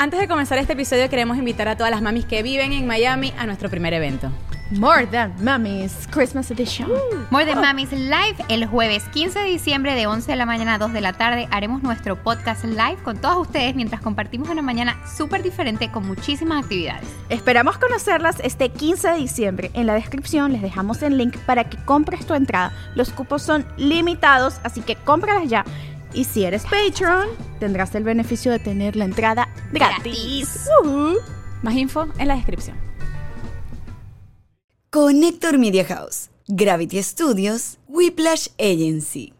Antes de comenzar este episodio queremos invitar a todas las mamis que viven en Miami a nuestro primer evento. More Than Mummies Christmas Edition. More Than Mummies Live el jueves 15 de diciembre de 11 de la mañana a 2 de la tarde. Haremos nuestro podcast live con todos ustedes mientras compartimos una mañana súper diferente con muchísimas actividades. Esperamos conocerlas este 15 de diciembre. En la descripción les dejamos el link para que compres tu entrada. Los cupos son limitados, así que cómpralas ya. Y si eres Patreon, tendrás el beneficio de tener la entrada gratis. Ujú. Más info en la descripción. Connector Media House, Gravity Studios, Whiplash Agency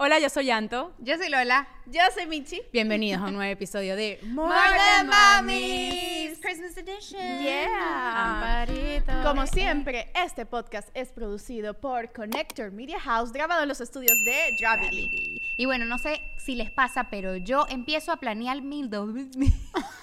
Hola, yo soy Yanto. Yo soy Lola. Yo soy Michi. Bienvenidos a un nuevo episodio de More Than Mummies Christmas Edition. Yeah. Como siempre, este podcast es producido por Connector Media House, grabado en los estudios de Gravity. Y bueno, no sé si les pasa, pero yo empiezo a planear mil dos.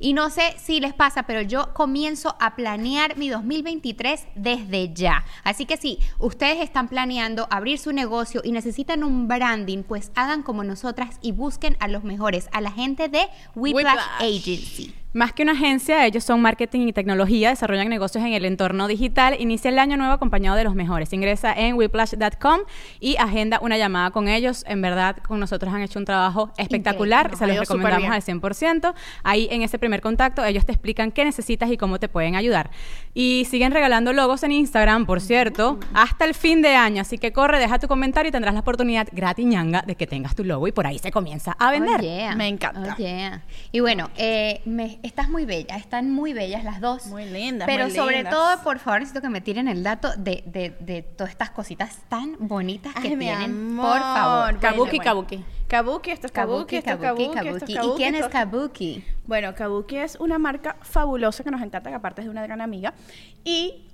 Y no sé si les pasa, pero yo comienzo a planear mi 2023 desde ya. Así que si ustedes están planeando abrir su negocio y necesitan un branding, pues hagan como nosotras y busquen a los mejores, a la gente de Whiplash, Whiplash. Agency. Más que una agencia, ellos son marketing y tecnología, desarrollan negocios en el entorno digital. Inicia el año nuevo acompañado de los mejores. Ingresa en whiplash.com y agenda una llamada con ellos. En verdad, con nosotros han hecho un trabajo espectacular. Se los recomendamos al 100%. Ahí en ese primer contacto, ellos te explican qué necesitas y cómo te pueden ayudar. Y siguen regalando logos en Instagram, por cierto, hasta el fin de año. Así que corre, deja tu comentario y tendrás la oportunidad gratis ñanga de que tengas tu logo y por ahí se comienza a vender. Oh, yeah. Me encanta. Oh, yeah. Y bueno, eh, me- estás muy bella, están muy bellas las dos. Muy lindas, Pero muy sobre lindas. todo, por favor, necesito que me tiren el dato de, de, de todas estas cositas tan bonitas que Ay, tienen. amor. Por favor. Kabuki, Bueno, kabuki. Kabuki, esto es Kabuki, esto es Kabuki, esto es Kabuki. ¿Y Kabuki, quién es Kabuki? Bueno, Kabuki es una marca fabulosa que nos encanta, que aparte es de una gran amiga. Y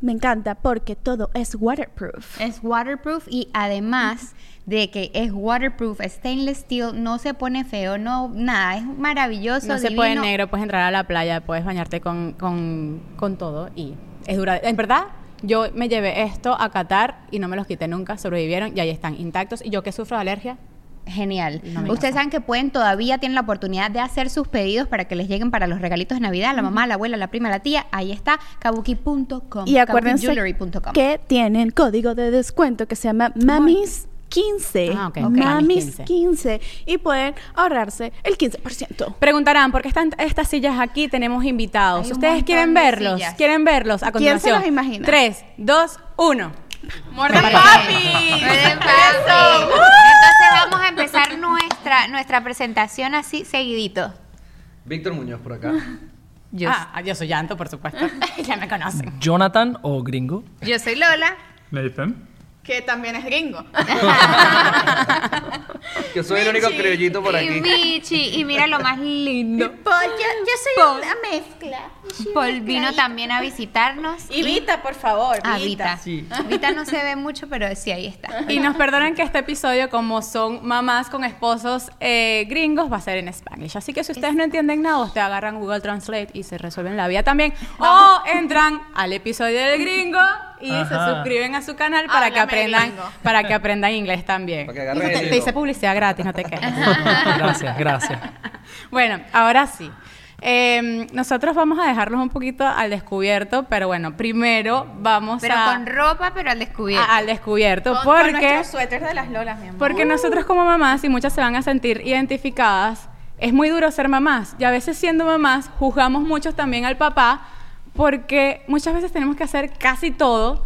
me encanta porque todo es waterproof. Es waterproof y además de que es waterproof, stainless steel, no se pone feo, no, nada, es maravilloso. No se puede divino. negro, puedes entrar a la playa, puedes bañarte con, con, con todo y es dura. En verdad, yo me llevé esto a Qatar y no me los quité nunca, sobrevivieron y ahí están intactos. Y yo que sufro de alergia, Genial. No Ustedes saben que pueden todavía tienen la oportunidad de hacer sus pedidos para que les lleguen para los regalitos de Navidad, la mamá, la abuela, la prima, la tía. Ahí está, kabuki.com. Y acuérdense que tienen código de descuento que se llama MAMIS 15. Ah, ok. Mamis Mamis 15. Y pueden ahorrarse el 15%. preguntarán por qué están estas sillas aquí, tenemos invitados. Hay ¿Ustedes quieren verlos? sillas. ¿Quieren verlos? A ¿Quién se continuación. los imagina? 3, 2, 1. ¡Muerden Muy papi! bien, papi. Entonces vamos a empezar nuestra, nuestra presentación así seguidito. Víctor Muñoz por acá. Yo, Ah, yo soy Llanto, por supuesto. ya me conocen. Jonathan o gringo. yo soy Lola. Nathan. Que también es gringo. Yo soy el único criollito por Y aquí. Michi. Y mira lo más lindo. Pues yo, yo soy una mezcla. Paul vino también a visitarnos. Y Vita, por favor. Ah, Vita. Sí. Vita no se ve mucho, pero sí, ahí está. Y nos perdonan que este episodio, como son mamás con esposos eh, gringos, va a ser en Spanish. Así que si ustedes no entienden nada, ustedes agarran Google Translate y se resuelven la vida también. O entran al episodio del gringo y se Ajá. suscriben a su canal para que Háblame aprendan, gringo. para que aprendan inglés también. Para que te, te hice publicidad gratis, no te quejes. Gracias, gracias. Bueno, ahora sí. Eh, nosotros vamos a dejarlos un poquito al descubierto, pero bueno, primero vamos Pero a, con ropa, pero al descubierto. a- al descubierto. Con, con porque nuestros suéteres de las lolas, mi amor. porque nosotros como mamás, y muchas se van a sentir identificadas, es muy duro ser mamás. Y a veces siendo mamás, juzgamos mucho también al papá, porque muchas veces tenemos que hacer casi todo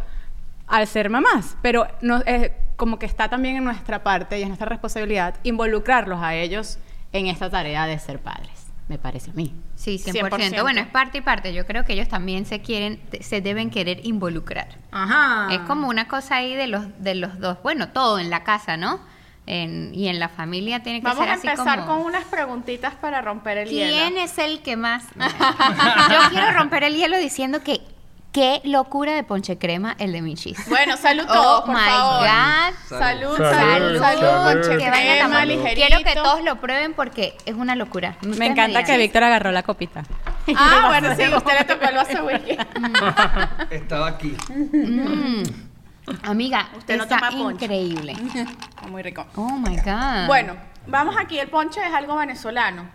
al ser mamás. Pero no, eh, como que está también en nuestra parte y es nuestra responsabilidad involucrarlos a ellos en esta tarea de ser padres, me parece a mí. Sí, 100%. 100%. Bueno, es parte y parte. Yo creo que ellos también se quieren, se deben querer involucrar. Ajá. Es como una cosa ahí de los, de los dos. Bueno, todo en la casa, ¿no? En- y en la familia tiene que Vamos ser a así empezar como... con unas preguntitas para romper el hielo. ¿Quién es el que más? Yo quiero romper el hielo diciendo que Qué locura de ponche crema el de Michis. Bueno, salud Oh todos, por my favor. God. Salud, Salud. salud, Salud, salud, salud. ponche Que a crema, ligerito. Quiero que todos lo prueben porque es una locura. Ustedes Me encanta que. Víctor agarró la copita. Ah, bueno, sí, usted le tocó el vaso whisky. Estaba aquí. Mm. Amiga, Usted no está toma ponche. increíble. Muy rico. Oh my God. Bueno, vamos aquí. El ponche es algo venezolano.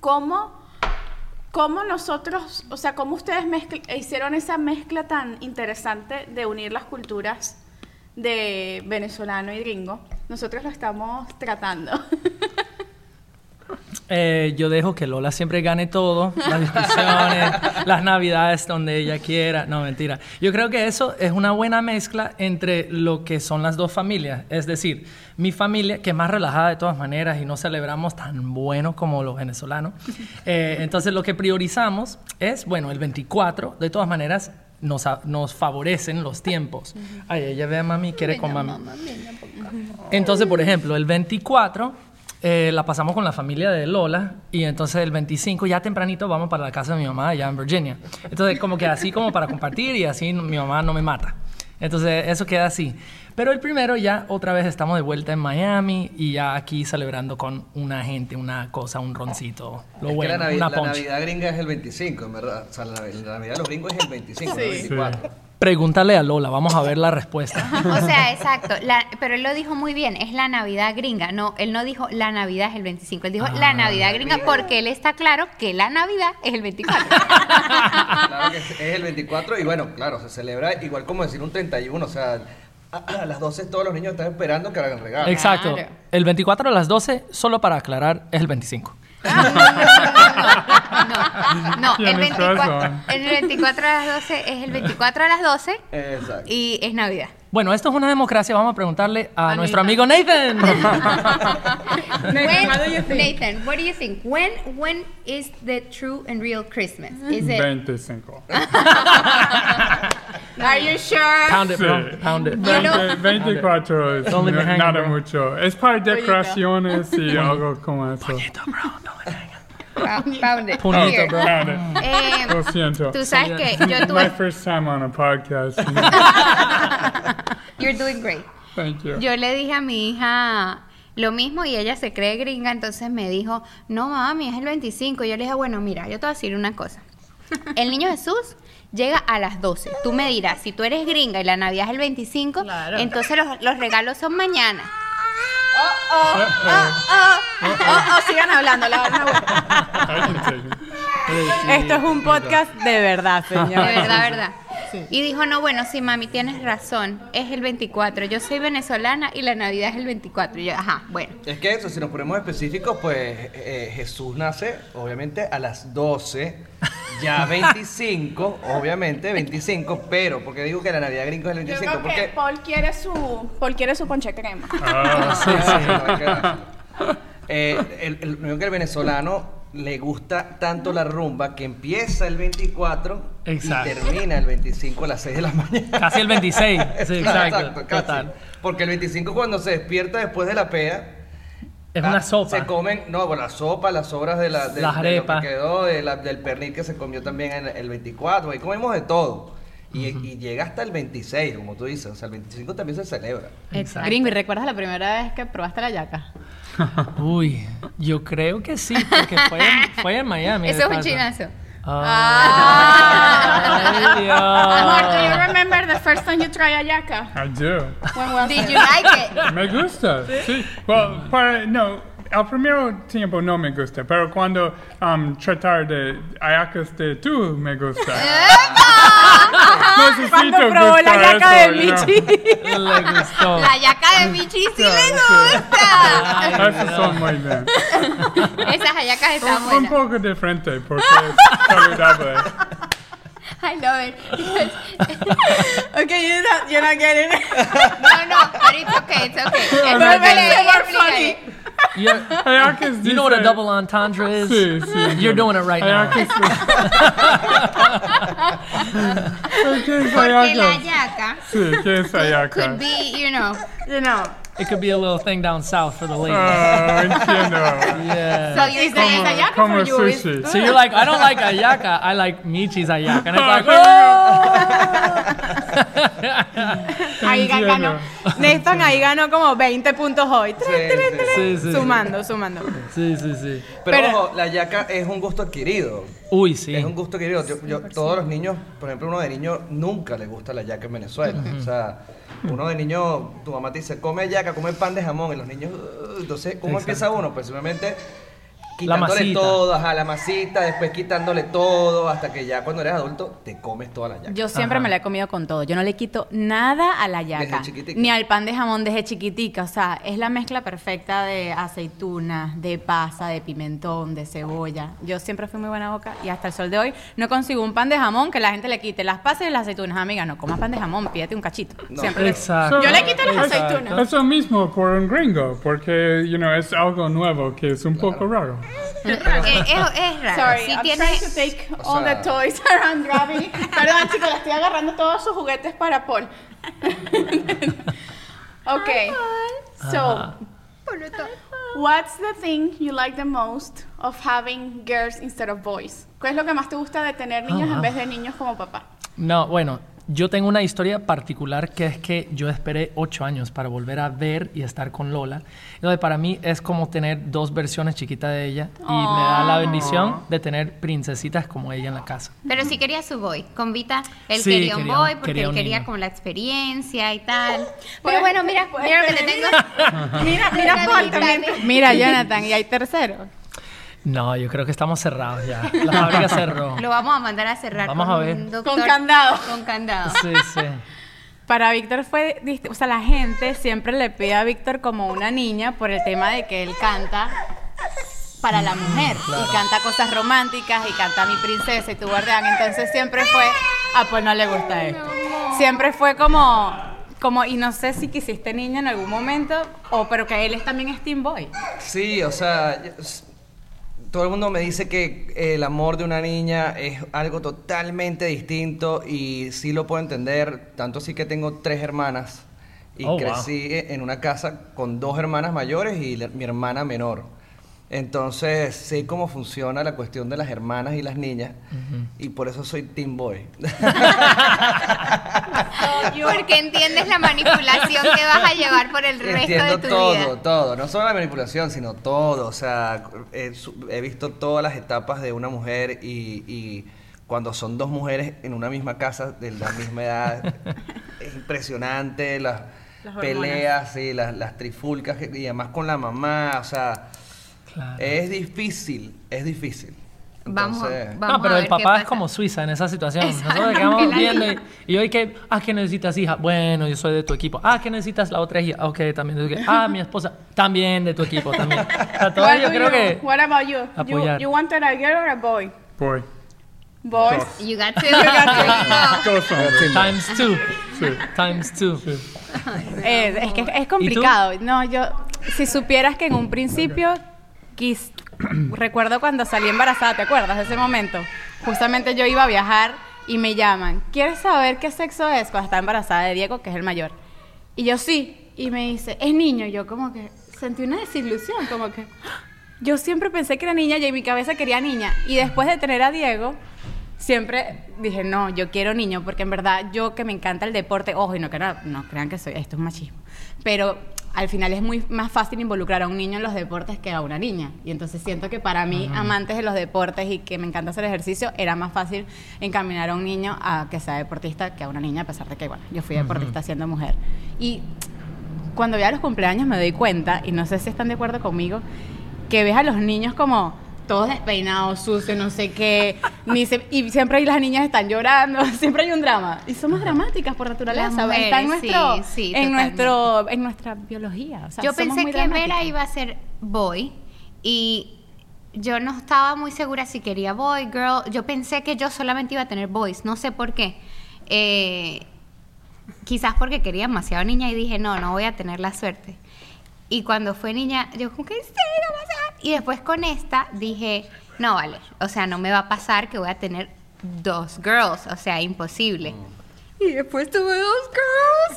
¿Cómo, cómo nosotros, o sea, cómo ustedes mezcl- hicieron esa mezcla tan interesante de unir las culturas de venezolano y gringo? Nosotros lo estamos tratando. Eh, yo dejo que Lola siempre gane todo, las discusiones, las navidades donde ella quiera. No, mentira. Yo creo que eso es una buena mezcla entre lo que son las dos familias. Es decir, mi familia, que es más relajada de todas maneras y no celebramos tan bueno como los venezolanos. Eh, entonces lo que priorizamos es, bueno, el 24, de todas maneras, nos, nos favorecen los tiempos. Ay, ella ve a mami, quiere con mami. Entonces, por ejemplo, el 24 eh, la pasamos con la familia de Lola y entonces el 25 ya tempranito vamos para la casa de mi mamá allá en Virginia. Entonces, como que así como para compartir y así mi mamá no me mata. Entonces, eso queda así. Pero el primero ya otra vez estamos de vuelta en Miami y ya aquí celebrando con una gente, una cosa, un roncito. Lo es bueno, que la, Navi- una la. Navidad gringa es el 25, en verdad. O sea, la, Navi- la Navidad de los gringos es el 25, no el 24. Pregúntale a Lola, vamos a ver la respuesta. O sea, exacto. la- pero él lo dijo muy bien, es la Navidad gringa. No, él no dijo la Navidad es el 25, él dijo la Navidad gringa porque él está claro que la Navidad es el 24. Claro que es es el 24 y bueno, claro, se celebra igual como decir un 31, o sea, a, a las 12 todos los niños están esperando que hagan regalo. Exacto. Claro. El 24 a las 12, solo para aclarar, es el 25. No, no, el Tienes 24, razón. el 24 a las 12 es el 24 a las 12 Exacto. y es Navidad. Bueno, esto es una democracia. Vamos a preguntarle a, A nuestro Nathan. amigo Nathan. When- how do you think? Nathan, what do you think? When when is the true and real Christmas? Is it 25. Are you sure? pound it, bro. Sí. Pound it. know- 20 24 es no- nada bro. mucho. Es para decoraciones y algo como eso. Found- found it. Bro. Eh, Lo siento. tú sabes que yo My tuve first time on a podcast. You're doing great. Thank you. Yo le dije a mi hija lo mismo y ella se cree gringa, entonces me dijo, no mami, es el 25. Y yo le dije, bueno, mira, yo te voy a decir una cosa. El niño Jesús llega a las 12. Tú me dirás, si tú eres gringa y la Navidad es el 25, Claro. entonces los, los regalos son mañana. Oh, oh, sigan hablando, la van a Esto es un podcast de verdad, De señor. verdad, verdad. Y dijo, no, bueno, sí, mami, tienes razón, es el 24. Yo soy venezolana y la Navidad es el 24. Y yo, ajá, bueno. Es que eso, si nos ponemos específicos, pues eh, Jesús nace, obviamente, a las 12, ya 25, obviamente, 25, pero, porque digo que la Navidad gringo es el Yo 25? creo que Porque... Paul quiere su, Paul quiere su ponche crema. Ah, Sí, sí, no. Eh, el, el, lo único que el venezolano le gusta tanto la rumba que empieza el 24 Exacto. y termina el 25 a las 6 de la mañana. Casi el 26. Sí, exacto. casi. Total. Porque el 25 cuando se despierta después de la pea, Es ah, una sopa. Se comen, no, bueno, la sopa, las sobras de la, de, Las de lo que arepas. quedó, de la- del pernil que se comió también en el 24, ahí comemos de todo. Y, y llega hasta el 26, como tú dices, o sea, el 25 también se celebra. Exacto. Gringo, ¿y recuerdas la primera vez que probaste la yaca? Uy, yo creo que sí, porque fue en, fue en Miami. Eso es un chinazo. Ay, Amor, do you remember the first time you tried ayaca? I do. When was Did it? you like it? Me gusta, sí. Well, para, no, al primer tiempo no me gusta, pero cuando um, tratar de ayacas de tú me gusta. Necesito Cuando probó la yaca de eso, know. Michi. Le gustó. La yaca de Michi sí le gusta. Esos son muy bien. Esas hallacas están Un, un poco diferente porque es saludable. I love it. Okay, you're not, you're not getting it. no, no, but it's okay, it's okay. no, Explícale, no, no. explícale. You're- Ayacas you know what a double entendre is? Sí, sí. You're doing it right now. Ayacas. ¿Qué es Porque la yaca Sí, ¿qué es ayaca? could be, you know, You know, it could be a little thing down south for the ladies. Oh, entiendo. yeah. So you say Como for you. Sushi. So you're like, I don't like ayaca, I like Michi's ayaca. And it's like, Ahí Entiendo. ganó. Nathan ahí ganó como 20 puntos hoy. Sí, sí, sí, sí. Sumando, sumando. sí, sí, sí. Pero, Pero- ojo, la yaca es un gusto adquirido. Uy, sí. Es un gusto adquirido. Yo, yo- todos los niños, por ejemplo, uno de niño nunca le gusta la yaca en Venezuela. O sea, uno de niño, tu mamá te dice, come yaca, come pan de jamón. Y los niños, entonces, ¿cómo empieza uno? Pues simplemente quitándole masita. todo, ajá, la masita, después quitándole todo, hasta que ya cuando eres adulto te comes toda la yaca. Yo siempre Ajá. me la he comido con todo. Yo no le quito nada a la yaca. Ni al pan de jamón desde chiquitica. O sea, es la mezcla perfecta de aceitunas, de pasa, de pimentón, de cebolla. Yo siempre fui muy buena boca y hasta el sol de hoy no consigo un pan de jamón que la gente le quite las pasas y las aceitunas. Amiga, no comas pan de jamón, pídete un cachito. No. Siempre le- Exacto. Yo le quito las Exacto. aceitunas. Eso mismo por un gringo, porque, you know, es algo nuevo que es un poco raro. Eh, es, es raro. Sorry, Sí I'm tiene- trying to take O all sea- the toys around Gravity. Perdón, chicos, le estoy agarrando todos sus juguetes para Paul. okay. So, what's the thing you like the most of having girls instead of boys? ¿Qué es lo que más te gusta de tener niños en wow. vez de niños como papá? No, bueno, yo tengo una historia particular que es que yo esperé ocho años para volver a ver y estar con Lola. Entonces, para mí es como tener dos versiones chiquitas de ella y me da la bendición de tener princesitas como ella en la casa. Pero sí quería su boy. Con Vita, él Sí, quería un quería- boy porque quería él un quería niño. como la experiencia y tal. Pero bueno, mira, puedes mira lo que te tener- tengo. Mira, mira. Mira, Jonathan, y hay tercero. No, yo creo que estamos cerrados ya. La fábrica cerró. Lo vamos a mandar a cerrar Vamos con a ver. un doctor- Con candado. Con candado. Sí, sí. Para Víctor fue, o sea, la gente siempre le pide a Víctor como una niña por el tema de que él canta para la mujer y canta cosas románticas y canta mi princesa y tu guardián, entonces siempre fue a Paul no le gusta esto. Siempre fue como como y no sé si quisiste niña en algún momento o pero que él es también es Team Boy. Sí, o sea, todo el mundo me dice que el amor de una niña es algo totalmente distinto y sí lo puedo entender, tanto así que tengo tres hermanas y Oh, wow. crecí e- en una casa con dos hermanas mayores y la- mi hermana menor. Entonces sé cómo funciona la cuestión de las hermanas y las niñas y por eso soy Team Boy. Porque entiendes la manipulación que vas a llevar por el resto Entiendo de tu todo, vida. todo. No solo la manipulación, sino todo. O sea, he, visto todas las etapas de una mujer y, y cuando son dos mujeres en una misma casa de la misma edad, es impresionante. Las, peleas, sí, las, las trifulcas y además con la mamá. O sea, Claro. es difícil, es difícil. Vamos, Entonces, vamos no, pero a el ver papá es como Suiza en esa situación. Exacto, Nosotros que quedamos viendo y, y hoy que, ah, ¿qué necesitas, hija? Bueno, yo soy de tu equipo. Ah, ¿qué necesitas la otra hija? Ok, también de tu equipo. Ah, mi esposa, también de tu equipo, también. O sea, todo What yo creo you- que... What about you? apoyar. You, you wanted a girl or a boy? Boy. Boys. You got to. Dos hombres. Times two. Times two. Eh, es que es complicado. No, yo, si supieras que en un principio, recuerdo cuando salí embarazada, ¿te acuerdas de ese momento? Justamente yo iba a viajar y me llaman, ¿quieres saber qué sexo es? Cuando estaba embarazada de Diego, que es el mayor. Y yo sí, y me dice, es niño. Yo como que sentí una desilusión, como que yo siempre pensé que era niña y en mi cabeza quería niña. Y después de tener a Diego, siempre dije, no, yo quiero niño, porque en verdad yo que me encanta el deporte, ojo, y no, crea- no crean que soy, esto es machismo, pero al final es muy más fácil involucrar a un niño en los deportes que a una niña. Y entonces siento que para mí, amantes de los deportes y que me encanta hacer ejercicio, era más fácil encaminar a un niño a que sea deportista que a una niña, a pesar de que, bueno, yo fui deportista siendo mujer. Y cuando voy a los cumpleaños me doy cuenta, y no sé si están de acuerdo conmigo, que ves a los niños como todos despeinados, sucios, no sé qué, ni se- y siempre ahí las niñas están llorando, siempre hay un drama. Y somos dramáticas por naturaleza, mujeres, está en, nuestro, sí, sí, en, nuestro, en nuestra biología. o sea, yo pensé que. Vera iba a ser boy y yo no estaba muy segura si quería boy, girl. Yo pensé que yo solamente iba a tener boys, no sé por qué. Eh, quizás porque quería demasiado niña y dije, no, no voy a tener la suerte. Y cuando fue niña, yo como que sí, va a ser. Y después con esta dije, no vale, o sea, no me va a pasar que voy a tener dos girls, o sea, imposible. Y después tuve dos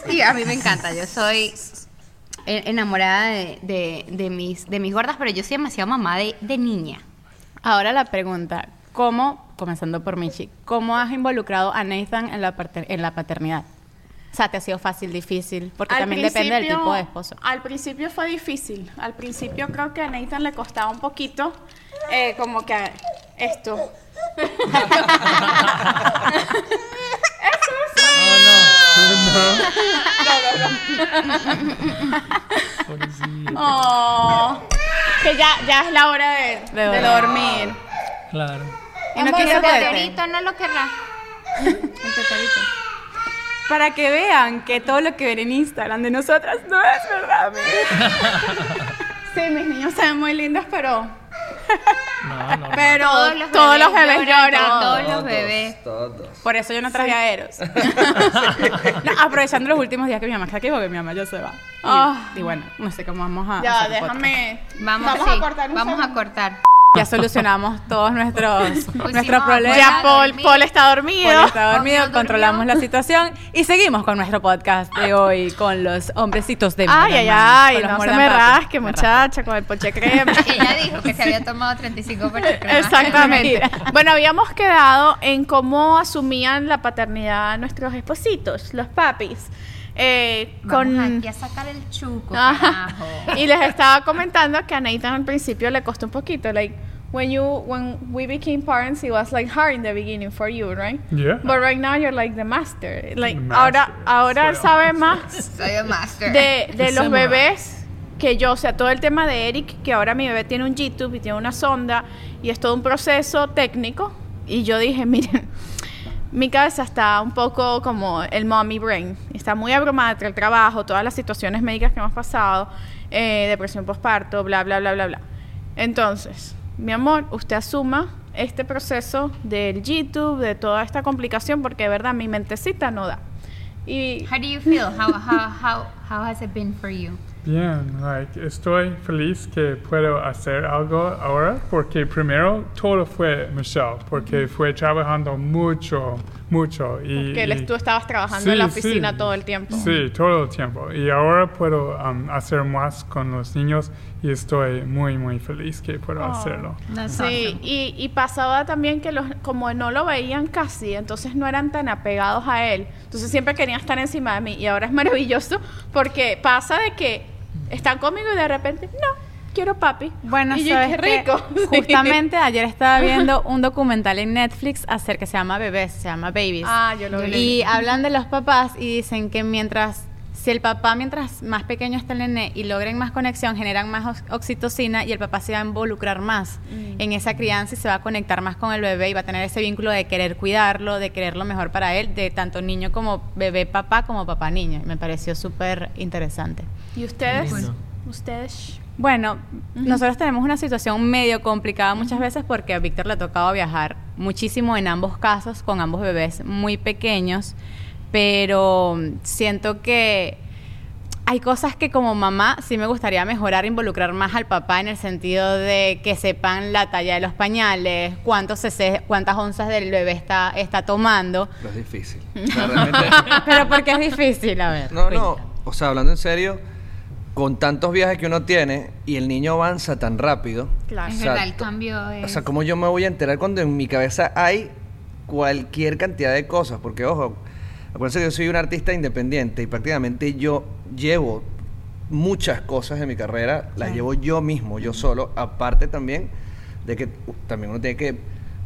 girls. Y a mí me encanta, yo soy e- enamorada de, de- mis, de mis gordas, pero yo soy demasiado mamá de, de niña. Ahora la pregunta, ¿cómo, comenzando por Michi, cómo has involucrado a Nathan en la, en la paternidad? O sea, ¿te ha sido fácil, difícil? Porque Al también depende del tipo de esposo. Al principio fue difícil. Al principio creo que a Nathan le costaba un poquito, eh, como que esto. Oh, que ya, ya es la hora de, De de dormir. Claro. Y no quiso el cohete. teterito no lo querrá. El teterito. Para que vean que todo lo que ven en Instagram de nosotras no es verdad. Sí, mis niños se ven muy lindos, pero, No, no. pero Todos los todos los bebés lloran, lloran. todos los bebés. Todos. Por eso yo no traje a Eros. No, aprovechando los últimos días que mi mamá está aquí, porque mi mamá ya se va. Y, Ah. y bueno, no sé cómo vamos a. Ya, hacer el podcast. déjame. Vamos, Vamos sí, a cortar un Vamos a cortar. Ya solucionamos todos nuestros, nuestros problemas. Ya Paul. Paul está dormido. Paul está dormido, Paul controlamos la situación y seguimos con nuestro podcast de hoy con los hombrecitos de Ay, ay, ay, no se me rasque, muchacha, con el poche crema. Ella dijo que se había tomado 35 peches crema. Exactamente. bueno, habíamos quedado en cómo asumían la paternidad nuestros espositos, los papis. Eh, Vamos con... aquí a sacar el chuco, carajo. Y les estaba comentando que a Nathan al principio le costó un poquito, like when you when we became parents, it was like hard in the beginning for you, right? Yeah. But right now you're like the master. Like ahora master. ahora él Soy sabe más Soy el master. de, de los bebés que yo, o sea, todo el tema de Eric, que ahora mi bebé tiene un YouTube y tiene una sonda y es todo un proceso técnico. Y yo dije, miren, mi cabeza está un poco como el mommy brain. Está muy abrumada entre el trabajo, todas las situaciones médicas que hemos pasado, eh, depresión postparto, bla, bla, bla, bla, bla. Entonces, mi amor, usted asuma este proceso del YouTube, de toda esta complicación, porque de verdad mi mentecita no da. Y How do you feel? How, how, how, how has it been for you? Bien, like, estoy feliz que puedo hacer algo ahora porque primero todo fue Michelle, porque fue trabajando mucho, mucho. Y, que él- y- tú estabas trabajando en la oficina todo el tiempo. Sí, todo el tiempo. Y ahora puedo um, hacer más con los niños y estoy muy, muy feliz que puedo Oh. hacerlo. Sí, y, y pasaba también que los, como no lo veían casi, entonces no eran tan apegados a él. Entonces siempre querían estar encima de mí. Y ahora es maravilloso porque pasa de que están conmigo y de repente, no, quiero papi. Bueno, y yo, ¿sabes qué rico. Justamente ayer estaba viendo un documental en Netflix acerca que se llama Bebés, se llama Babies. Ah, yo lo vi. Y hablan de los papás y dicen que mientras, si el papá mientras más pequeño está el nene y logren más conexión, generan más ox- oxitocina y el papá se va a involucrar más Mm. en esa crianza y se va a conectar más con el bebé y va a tener ese vínculo de querer cuidarlo, de querer lo mejor para él, de tanto niño como bebé papá como papá niño. Me pareció súper interesante. ¿Y ustedes? Bueno. Ustedes. Bueno, nosotros tenemos una situación medio complicada muchas veces porque a Víctor le ha tocado viajar muchísimo en ambos casos, con ambos bebés muy pequeños, pero siento que hay cosas que como mamá sí me gustaría mejorar, involucrar más al papá en el sentido de que sepan la talla de los pañales, cuántos cc, cuántas onzas del bebé está, está tomando. Pero es difícil. O sea, realmente- Pero porque es difícil, a ver. No, cuenta. no. O sea, hablando en serio, con tantos viajes que uno tiene y el niño avanza tan rápido. Claro. Es O sea, verdad, el cambio es... O sea, ¿cómo yo me voy a enterar cuando en mi cabeza hay cualquier cantidad de cosas? Porque, ojo, acuérdense que yo soy un artista independiente y prácticamente yo llevo muchas cosas de mi carrera, las llevo yo mismo, yo solo, aparte también de que uh, también uno tiene que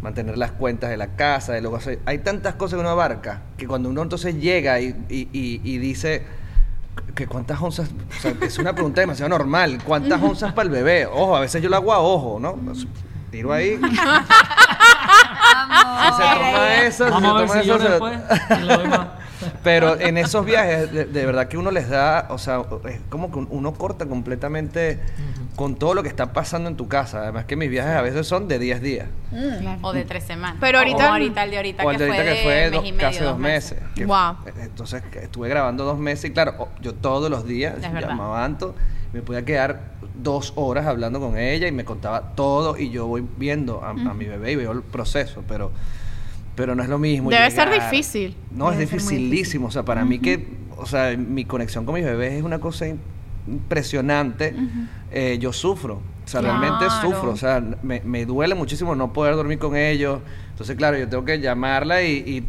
mantener las cuentas de la casa, de lo que hace. Hay tantas cosas que uno abarca que cuando uno entonces llega y, y- y- y dice que cuántas onzas, o sea, es una pregunta demasiado normal, ¿cuántas onzas para el bebé? Ojo, a veces yo lo hago a ojo, ¿no? Pues, Tiro ahí. Si se toma eso, si se Vamos toma eso, Pero en esos viajes, de, de verdad que uno les da, o sea, es como que uno corta completamente con todo lo que está pasando en tu casa. Además que mis viajes a veces son de 10 días. O de tres semanas. Pero ahorita- O ahorita el de ahorita, o el que, de ahorita fue que fue de dos- medio, casi dos meses. que- Wow. Entonces estuve grabando dos meses y claro, yo todos los días Es llamaba a Anto, me podía quedar dos horas hablando con ella y me contaba todo y yo voy viendo a, a mi bebé y veo el proceso, pero pero no es lo mismo. Debe ser difícil. No, Debe es dificilísimo. O sea, para mí que, o sea, mi conexión con mis bebés es una cosa impresionante, eh, yo sufro. O sea, realmente sufro. O sea, me, me duele muchísimo no poder dormir con ellos. Entonces, claro, yo tengo que llamarla y, y,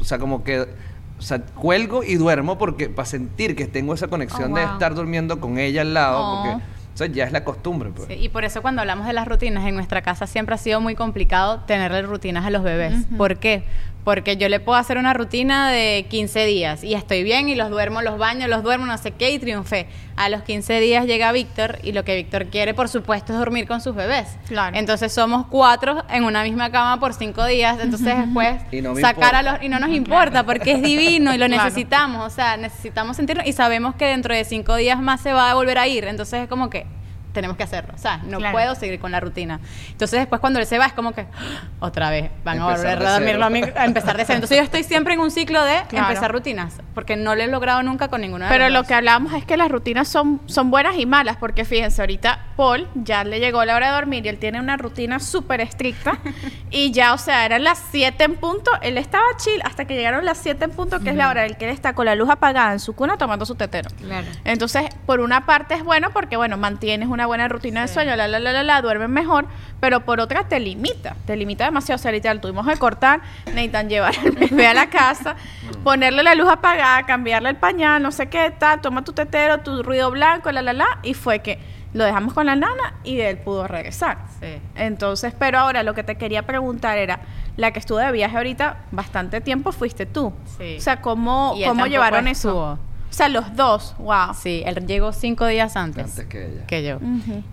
o sea, como que, o sea, cuelgo y duermo porque para sentir que tengo esa conexión Oh, de estar durmiendo con ella al lado, Oh. porque, o sea, ya es la costumbre, pues. Sí, y por eso cuando hablamos de las rutinas, en nuestra casa siempre ha sido muy complicado tenerle rutinas a los bebés. ¿Por qué? Porque yo le puedo hacer una rutina de 15 días y estoy bien y los duermo, los baño, los duermo, no sé qué y triunfé. A los 15 días llega Víctor y lo que Víctor quiere, por supuesto, es dormir con sus bebés. Claro. Entonces somos cuatro en una misma cama por cinco días. Entonces después Y no me sacar a los... Y no nos importa porque es divino y lo Claro. necesitamos. O sea, necesitamos sentirnos y sabemos que dentro de cinco días más se va a volver a ir. Entonces es como que tenemos que hacerlo. O sea, no Claro. puedo seguir con la rutina. Entonces después cuando él se va es como que ¡ah! otra vez van a volver a dormir cero. lo mismo, a empezar de cero. Entonces yo estoy siempre en un ciclo de Claro. empezar rutinas porque no lo he logrado nunca con ninguna de Pero las lo dos. que hablábamos es que las rutinas son, son buenas y malas, porque fíjense, ahorita Paul ya le llegó la hora de dormir y él tiene una rutina súper estricta. y ya, o sea, eran las 7 en punto. Él estaba chill hasta que llegaron las 7 en punto, que es la hora del que él está con la luz apagada en su cuna tomando su tetero. Claro. Entonces, por una parte es bueno porque, bueno, mantienes una buena rutina de sueño, la, la, la, la, la, duermes mejor, pero por otra te limita, te limita demasiado. O sea, literal, tuvimos que cortar, necesitan llevar al bebé a la casa, ponerle la luz apagada, cambiarle el pañal, no sé qué, tal, toma tu tetero, tu ruido blanco, la, la, la, y fue que lo dejamos con la nana y él pudo regresar. Sí. Entonces, pero ahora lo que te quería preguntar era, la que estuvo de viaje ahorita bastante tiempo fuiste tú. Sí. O sea, ¿cómo, cómo llevaron estuvo. eso? O sea, los dos, wow. Sí, él llegó cinco días antes. Antes que ella. que yo.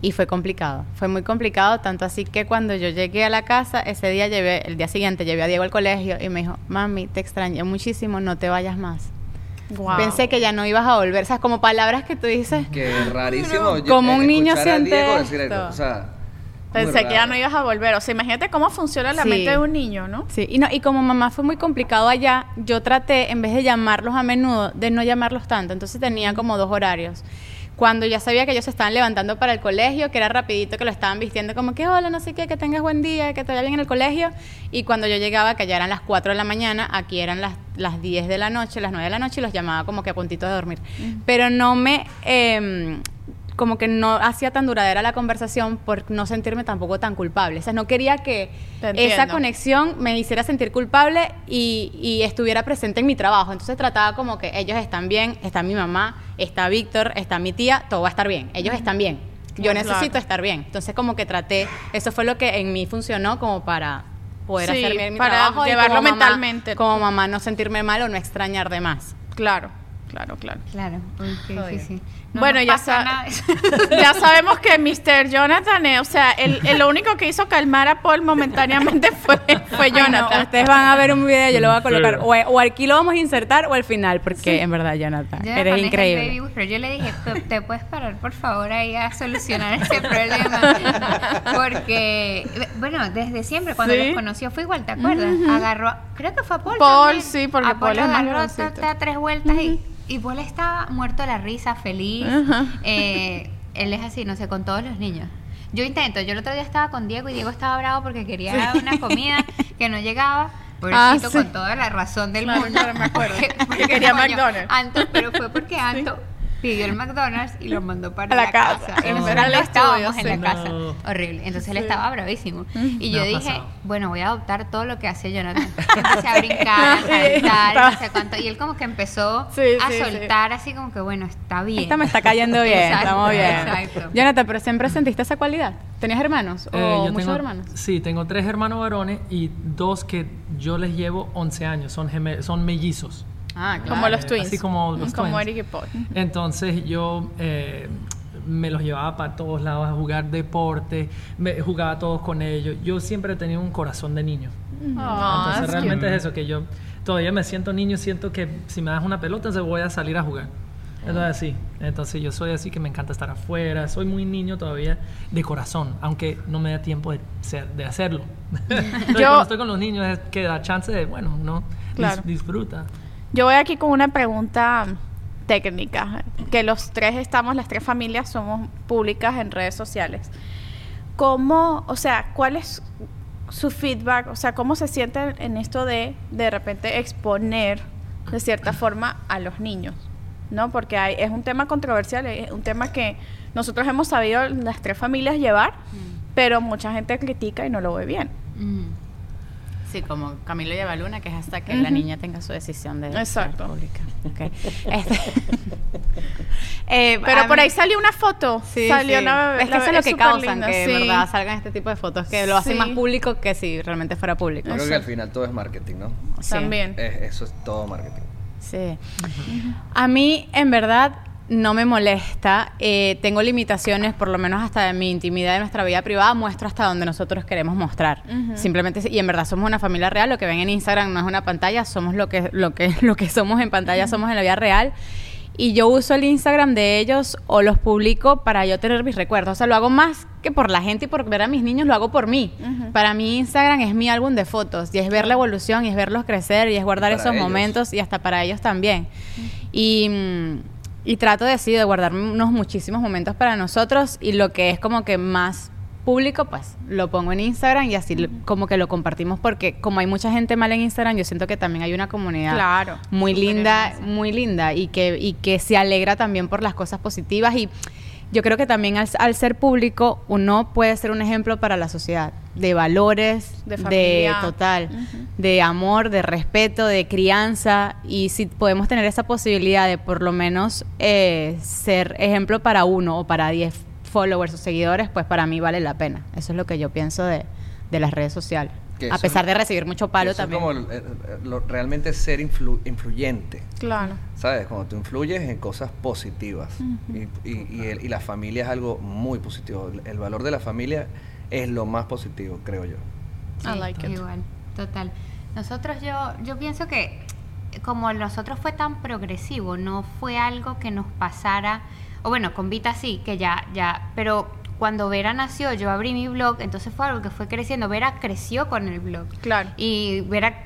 Y fue complicado. Fue muy complicado, tanto así que cuando yo llegué a la casa, ese día llevé, el día siguiente llevé a Diego al colegio y me dijo, mami, te extrañé muchísimo, no te vayas más. Wow. Pensé que ya no ibas a volver. O sea, como palabras que tú dices. Que rarísimo. yo- Como un eh, niño siente Diego decir esto. eso, O sea, Pensé que ya no ibas a volver. O sea, imagínate cómo funciona la Sí. mente de un niño, ¿no? Sí, y, no, y como mamá fue muy complicado allá, yo traté, en vez de llamarlos a menudo, de no llamarlos tanto. Entonces tenía como dos horarios. Cuando ya sabía que ellos se estaban levantando para el colegio, que era rapidito, que lo estaban vistiendo como que, hola, no sé qué, que tengas buen día, que te vaya bien en el colegio. Y cuando yo llegaba, que ya eran las 4 de la mañana, aquí eran las, las 10 de la noche, las 9 de la noche, y los llamaba como que a puntito de dormir. Pero no me... em, como que no hacía tan duradera la conversación por no sentirme tampoco tan culpable. O sea, no quería que esa conexión me hiciera sentir culpable y, y estuviera presente en mi trabajo. Entonces trataba como que ellos están bien, está mi mamá, está Víctor, está mi tía, todo va a estar bien. Ellos están bien. Yo Claro. necesito estar bien. Entonces como que traté, eso fue lo que en mí funcionó como para poder Sí, hacer bien mi para trabajo y llevarlo como mamá- mentalmente. como mamá no sentirme mal o no extrañar de más. Claro, claro, claro. Claro, sí, sí. No bueno, ya, sa- ya sabemos que Mr. Jonathan, eh, o sea, el, el lo único que hizo calmar a Paul momentáneamente fue, fue Ay, no, Jonathan. ustedes van a ver un video, yo lo voy a colocar Sí. o, o aquí lo vamos a insertar o al final, porque en verdad, Jonathan, eres el increíble. baby. Yo le dije, "¿Te- ¿te puedes parar por favor ahí a solucionar ese problema? Porque, bueno, desde siempre, cuando Sí. los conoció fue igual, ¿te acuerdas? Agarró, creo que fue a Paul. Paul, también. sí, porque a Paul es más agarró ta, ta, tres vueltas y, y Paul estaba muerto de la risa, feliz. Eh, él es así, no sé, con todos los niños. Yo intento, yo el otro día estaba con Diego y Diego estaba bravo porque quería una comida que no llegaba. Pobrecito, Ah, sí. con toda la razón del Claro, mundo. claro, me acuerdo. Porque- Que quería coño, McDonald's. Anto, pero fue porque Anto pidió el McDonald's y lo mandó para A la la, casa. casa. Y Oh. nosotros no estábamos en la casa. No. Horrible. Entonces él estaba bravísimo. Y yo dije, pasado. bueno, voy a adoptar todo lo que hace Jonathan. Empecé a brincar, a saltar, no sé cuánto. Y él como que empezó Sí, a soltar así como que, bueno, está bien. Esta me está cayendo bien, Exacto, estamos bien. exacto. Jonathan, pero siempre sentiste esa cualidad. ¿Tenías hermanos o Eh, yo muchos tengo- hermanos? Sí, tengo tres hermanos varones y dos que yo les llevo 11 años, son, son mellizos. Ah, claro. Como los twins. Así como los Como twins. Eric y Paul. Entonces yo eh, me los llevaba para todos lados a jugar deporte, me, jugaba todos con ellos. Yo siempre he tenido un corazón de niño. Ah, Entonces es realmente es eso, que yo todavía me siento niño, siento que si me das una pelota, entonces voy a salir a jugar. Entonces sí, entonces yo soy así que me encanta estar afuera, soy muy niño todavía de corazón, aunque no me da tiempo de, ser- de hacerlo. Entonces, Yo- cuando estoy con los niños es que da chance de, bueno, dis- Claro. disfruta. Yo voy aquí con una pregunta técnica, que los tres estamos, las tres familias somos públicas en redes sociales. ¿Cómo, o sea, cuál es su feedback? O sea, ¿cómo se sienten en esto de de repente exponer de cierta forma a los niños? ¿no? Porque hay, es un tema controversial, es un tema que nosotros hemos sabido las tres familias llevar, pero mucha gente critica y no lo ve bien. Mm. Sí, como Camilo lleva Luna, que es hasta que la niña tenga su decisión de ser Exacto. pública. Este- Eh, Pero por mí- ahí salió una foto, Sí, salió sí. Es que la eso es lo que causan, linda, que sí. verdad salgan este tipo de fotos, que lo hacen Sí. más público que si realmente fuera público. Yo creo que al final todo es marketing, ¿no? Sí. También. Es- eso es todo marketing. Sí. A mí, en verdad, no me molesta. Eh, tengo limitaciones, por lo menos hasta de mi intimidad de nuestra vida privada, muestro hasta donde nosotros queremos mostrar. Simplemente, y en verdad somos una familia real, lo que ven en Instagram no es una pantalla, somos lo que, lo que, lo que somos en pantalla, somos en la vida real. Y yo uso el Instagram de ellos o los publico para yo tener mis recuerdos. O sea, lo hago más que por la gente y por ver a mis niños, lo hago por mí. Para mí Instagram es mi álbum de fotos y es ver la evolución y es verlos crecer y es guardar Para esos ellos. momentos y hasta para ellos también. Y, mm, y trato de sí, de guardar unos muchísimos momentos para nosotros y lo que es como que más público, pues lo pongo en Instagram y así como que lo compartimos porque como hay mucha gente mal en Instagram, yo siento que también hay una comunidad Claro. muy linda, hermosa. muy linda y que, y que se alegra también por las cosas positivas y yo creo que también al, al ser público uno puede ser un ejemplo para la sociedad de valores, De de, total, de amor, de respeto, de crianza y si podemos tener esa posibilidad de por lo menos eh, ser ejemplo para uno o para 10 followers o seguidores, pues para mí vale la pena. Eso es lo que yo pienso de, de las redes sociales. Que A pesar de recibir mucho palo Eso es también. como el- eh, eh, lo- realmente ser influ- influyente. Claro. ¿Sabes? Cuando tú influyes en cosas positivas. y, y- y el- y la familia es algo muy positivo. El, el valor de la familia es lo más positivo, creo yo. I like it. Igual, total. Nosotros, yo, yo pienso que como nosotros fue tan progresivo, no fue algo que nos pasara, o bueno, con Vita sí, que ya, ya, pero cuando Vera nació, yo abrí mi blog, entonces fue algo que fue creciendo. Vera creció con el blog. Claro. Y Vera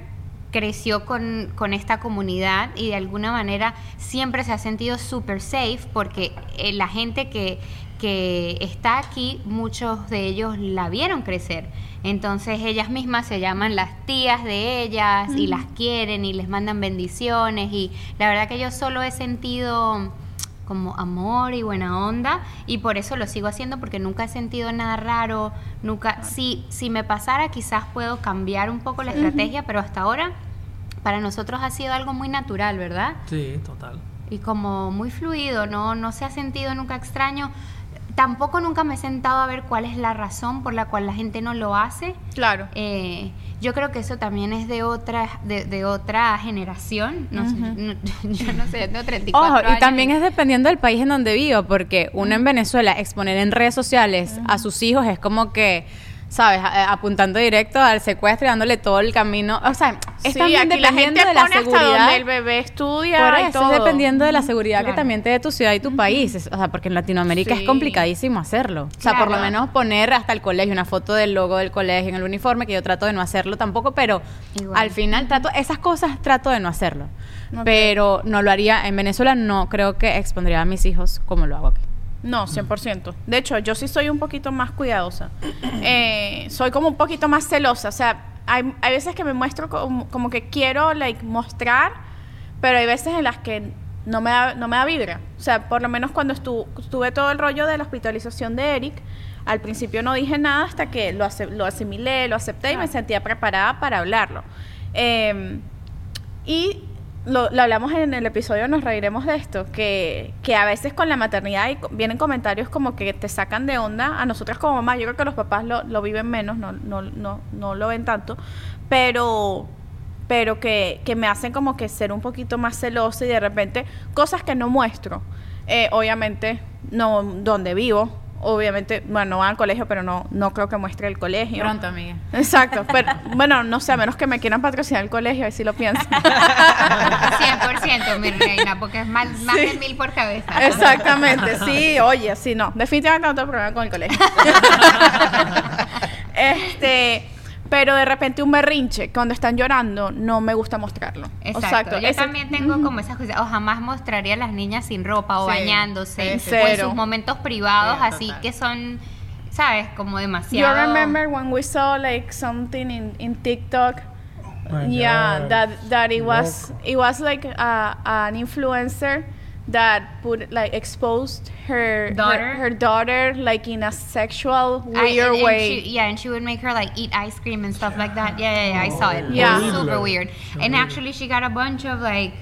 creció con, con esta comunidad y de alguna manera siempre se ha sentido súper safe porque eh, la gente que, que está aquí, muchos de ellos la vieron crecer. Entonces ellas mismas se llaman las tías de ellas y las quieren y les mandan bendiciones y la verdad que yo solo he sentido como amor y buena onda y por eso lo sigo haciendo porque nunca he sentido nada raro, nunca si si me pasara quizás puedo cambiar un poco la estrategia, pero hasta ahora para nosotros ha sido algo muy natural, ¿verdad? Sí, total. Y como muy fluido, no no se ha sentido nunca extraño. Tampoco nunca me he sentado a ver cuál es la razón por la cual la gente no lo hace. Claro. Eh, yo creo que eso también es de otra de, de otra generación. No sé, no- yo no sé, tengo 34 Ojo, y años. también es dependiendo del país en donde vivo, porque uno en Venezuela exponer en redes sociales a sus hijos es como que, ¿sabes? A- apuntando directo al secuestro y dándole todo el camino. O sea, es Sí, también aquí la dependiendo gente de la pone hasta seguridad. donde el bebé estudia Por y eso, todo. es dependiendo de la seguridad que también te dé tu ciudad y tu país. Es- O sea, porque en Latinoamérica Sí. es complicadísimo hacerlo. O sea, por lo menos poner hasta el colegio, una foto del logo del colegio en el uniforme, que yo trato de no hacerlo tampoco, pero Igual. al final trato, esas cosas trato de no hacerlo. Pero no lo haría en Venezuela, no creo que expondría a mis hijos como lo hago aquí. No, 100%. De hecho, yo sí soy un poquito más cuidadosa. Eh, soy como un poquito más celosa. O sea, hay, hay veces que me muestro como, como que quiero like, mostrar, pero hay veces en las que no me, da, no me da vibra. O sea, por lo menos cuando estu- estuve todo el rollo de la hospitalización de Eric, al principio no dije nada hasta que lo, ace- lo asimilé, lo acepté y me sentía preparada para hablarlo. Eh, y lo, lo hablamos en el episodio, nos reiremos de esto, que, que a veces con la maternidad vienen comentarios como que te sacan de onda a nosotras como mamás. Yo creo que los papás lo, lo viven menos, no, no, no, no lo ven tanto, pero pero que, que me hacen como que ser un poquito más celosa y de repente cosas que no muestro. Eh, obviamente, no donde vivo, obviamente, bueno, no van al colegio, pero no, no creo que muestre el colegio. Pronto, amiga. Exacto, pero bueno, no sé, a menos que me quieran patrocinar el colegio, ahí sí lo pienso. 100%, mi reina, porque es más, más Sí. de mil por cabeza. Exactamente, sí, oye, sí, no, definitivamente no tengo problema con el colegio. este, pero de repente un berrinche, cuando están llorando, no me gusta mostrarlo. Exacto. Yo ese- también tengo como esas cosas. O jamás mostraría a las niñas sin ropa o Sí, bañándose. sí, o en sus momentos privados, Sí, así total. que son, ¿sabes? Como You demasiado. remember when we saw like something in, in TikTok? my yeah, God. that that it was it was like a, an influencer that put like exposed her Daughter? her, her daughter like in a sexual I- weird and- and way. she- yeah, and she would make her like eat ice cream and stuff like that. Yeah, yeah, yeah. I saw it. Yeah. It super weird. And actually, she got a bunch of like.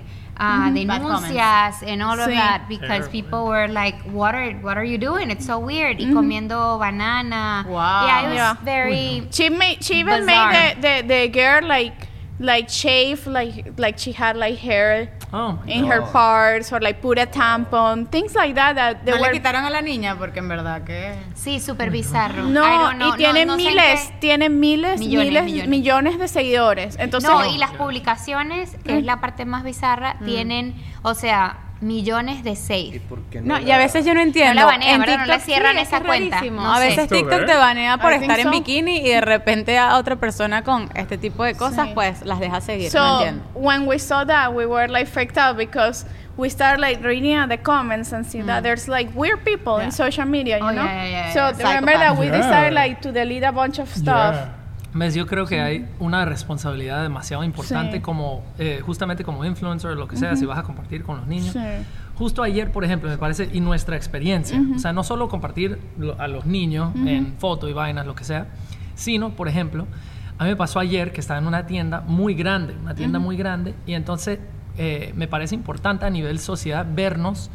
Uh, Bad denuncias and all of Sí. that because Terrible. people were like, "What are what are you doing? It's so weird." Y comiendo banana. Wow. Yeah, it was Yeah. very. She made she even Bizarre. made the, the, the girl like like shave like like she had like hair Oh, in her parts or like put a tampon things like that that they No were le quitaron a la niña porque en verdad que... Sí, súper bizarro. no, know, y tiene no- no miles, qué- tiene miles, Millones, miles, millones. millones. de seguidores. Entonces, no, y las publicaciones, que es la parte más bizarra, tienen, o sea, millones de ¿Y save. por qué No, la- y a veces yo no entiendo. la banean, en ¿verdad? No le TikTok cierran sí, es esa cuenta. No a veces ¿Esto TikTok ves? te banea por I estar en so. bikini y de repente a otra persona con este tipo de cosas, Sí. pues las deja seguir. so no entiendo. when we saw that, we were like freaked out because we started like reading the comments and see that there's like weird people Yeah. in social media, you Oh, know. yeah, yeah, yeah, so yeah. remember that we Yeah. decided like to delete a bunch of stuff. ¿Ves? Yo creo que hay una responsabilidad demasiado importante Sí. como, eh, justamente como influencer, lo que sea, si vas a compartir con los niños. Sí. Justo ayer, por ejemplo, me parece, y nuestra experiencia, o sea, no solo compartir lo- a los niños en foto y vainas, lo que sea, sino, por ejemplo, a mí me pasó ayer que estaba en una tienda muy grande, una tienda muy grande, y entonces eh, me parece importante a nivel sociedad vernos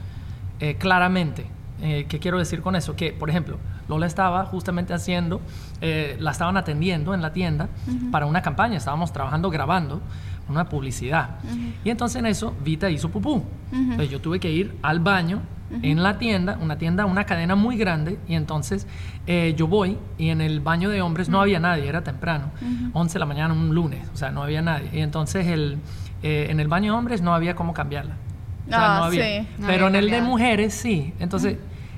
eh, claramente. Eh, ¿Qué quiero decir con eso? Que, por ejemplo, Lola estaba justamente haciendo, eh, la estaban atendiendo en la tienda para una campaña, estábamos trabajando, grabando una publicidad. Y entonces en eso Vita hizo pupú. Entonces yo tuve que ir al baño en la tienda, una tienda, una cadena muy grande, y entonces eh, yo voy y en el baño de hombres no había nadie, era temprano, 11 de la mañana, un lunes, o sea, no había nadie. Y entonces el, eh, en el baño de hombres no había cómo cambiarla. O sea, Ah, no había. sí. No Pero en el de mujeres sí. Entonces,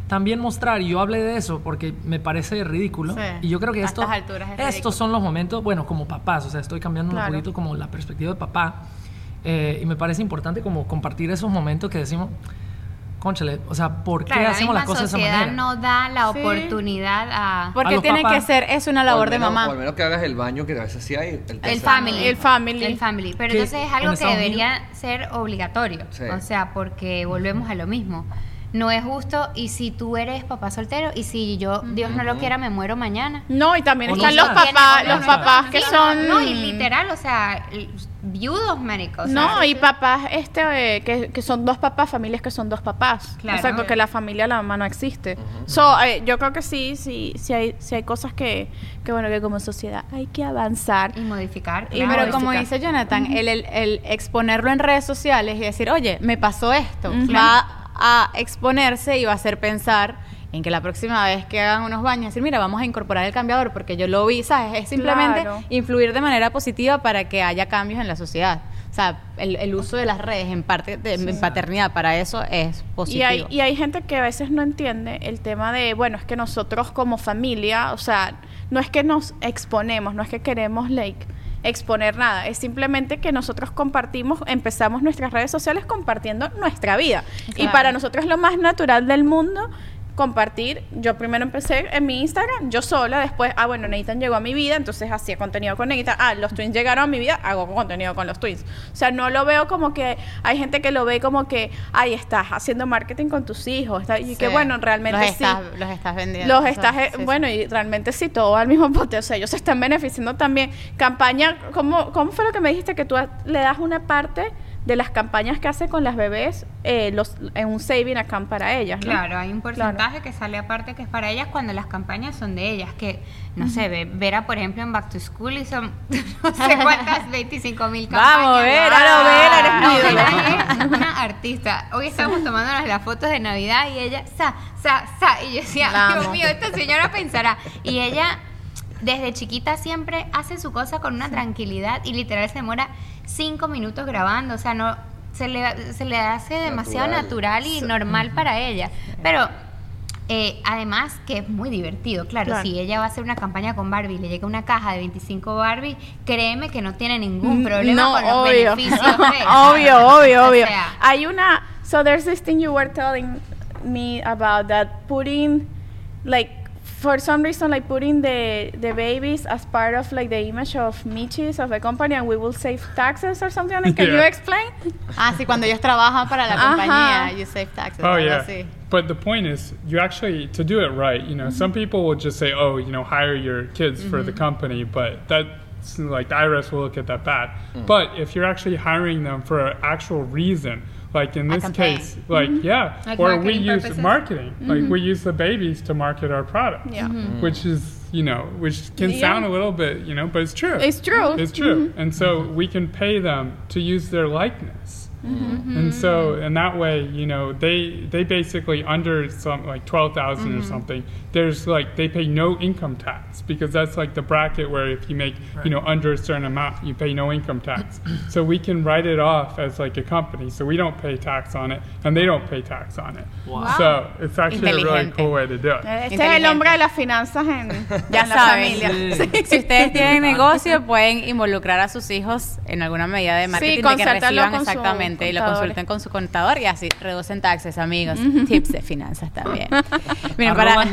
también mostrar, y yo hablé de eso porque me parece ridículo. Sí. Y yo creo que A esto, es ridículo. estos son los momentos, bueno, como papás, o sea, estoy cambiando Claro. un poquito como la perspectiva de papá. eh, y me parece importante como compartir esos momentos que decimos, conchale, o sea, ¿por qué Claro, la hacemos las cosas de esa sociedad manera? no da la Sí. oportunidad a... Porque los tiene papás. que ser, es una labor de menos- mamá. O al menos que hagas el baño, que a veces sí hay. El, El family. El family. El family. Pero entonces es en algo que Estados debería ser obligatorio. Sí. O sea, porque volvemos a lo mismo. No es justo y si tú eres papá soltero y si yo, Dios no lo quiera, me muero mañana. No, y también están no los papás, los no, papás no, que son No, y literal, o sea, viudos, sea, No, y papás, este, eh, que, que son dos papás, familias que son dos papás. Claro. O sea, porque la familia, la mamá no existe. So, eh, yo creo que sí, sí, sí hay, sí hay cosas que, que, bueno, que como sociedad hay que avanzar. Y modificar. Y pero como dice Jonathan, el, el- el exponerlo en redes sociales y decir, oye, me pasó esto, va a exponerse y va a hacer pensar en que la próxima vez que hagan unos baños, decir, mira, vamos a incorporar el cambiador porque yo lo vi, ¿sabes? Es simplemente Claro. influir de manera positiva para que haya cambios en la sociedad. O sea, el, el uso de las redes en parte de en paternidad para eso es Y positivo. hay, y hay gente que a veces no entiende el tema de, bueno, es que nosotros como familia, o sea, no es que nos exponemos, no es que queremos, like, exponer nada, es simplemente que nosotros compartimos, empezamos nuestras redes sociales compartiendo nuestra vida. Y para nosotros es lo más natural del mundo compartir. Yo primero empecé en mi Instagram, yo sola, después, ah, bueno, Nathan llegó a mi vida, entonces hacía contenido con Nathan. Ah, los twins llegaron a mi vida, hago contenido con los twins. O sea, no lo veo como que hay gente que lo ve como que, ay, estás haciendo marketing con tus hijos. está- y que Sí. bueno, realmente los sí. estás, los estás vendiendo. Los estás, eh, sí, bueno, y realmente sí, todo al mismo bote. O sea, ellos se están beneficiando también. Campaña, ¿cómo, cómo fue lo que me dijiste? Que tú le das una parte de las campañas que hace con las bebés eh, los, en un saving account para ellas, ¿no? Claro, hay un porcentaje que sale aparte que es para ellas cuando las campañas son de ellas. Que, no sé, ve- Vera, por ejemplo, en Back to School hizo no sé cuántas, 25 mil campañas. Vamos, Vera. Vera, No, ídolo. Vera es una artista. Hoy estábamos tomándonos las fotos de Navidad y ella, sa, sa, sa. Y yo decía, La Dios mío, esta señora pensará. Y ella, desde chiquita, siempre hace su cosa con una tranquilidad y literal se demora cinco minutos grabando. O sea, no se le, se le hace demasiado Natural. natural y normal para ella. Pero eh, además que es muy divertido, claro, Claro. si ella va a hacer una campaña con Barbie y le llega una caja de 25 Barbie, créeme que no tiene ningún problema no, con los obvio. beneficios. de- obvio, obvio, O obvio. sea, Hay una, so there's this thing you were telling me about that putting like for some reason like putting the the babies as part of like the image of Michis of the company and we will save taxes or something like can you explain Ah, sí, cuando ellos trabajan para la Ajá. compañía, you save taxes. Oh algo yeah. así. But the point is, you actually to do it right. You know, some people will just say, "Oh, you know, hire your kids for the company," but that's like the IRS will look at that bad. But if you're actually hiring them for an actual reason, like in this case, like mm-hmm. yeah, Like or we use purposes? marketing, like mm-hmm. we use the babies to market our product, Yeah. Mm-hmm. which is you know, which can Yeah. sound a little bit, you know, but it's true. it's true It's true. And so we can pay them to use their likeness. Mm-hmm. And so, in that way, you know, they they basically under some like 12000 Mm-hmm. or something. There's like they pay no income tax because that's like the bracket where if you make you know under a certain amount, you pay no income tax. so we can write it off as like a company, so we don't pay tax on it, and they don't pay tax on it. Wow. So it's actually a really cool way to do it. Eh, este es el hombre de las finanzas en, Ya en la familia si ustedes tienen negocio, pueden involucrar a sus hijos en alguna medida de marketing de que reciban exactamente y lo consulten con su contador y así reducen taxes, amigos. Tips de finanzas también. Miren, para,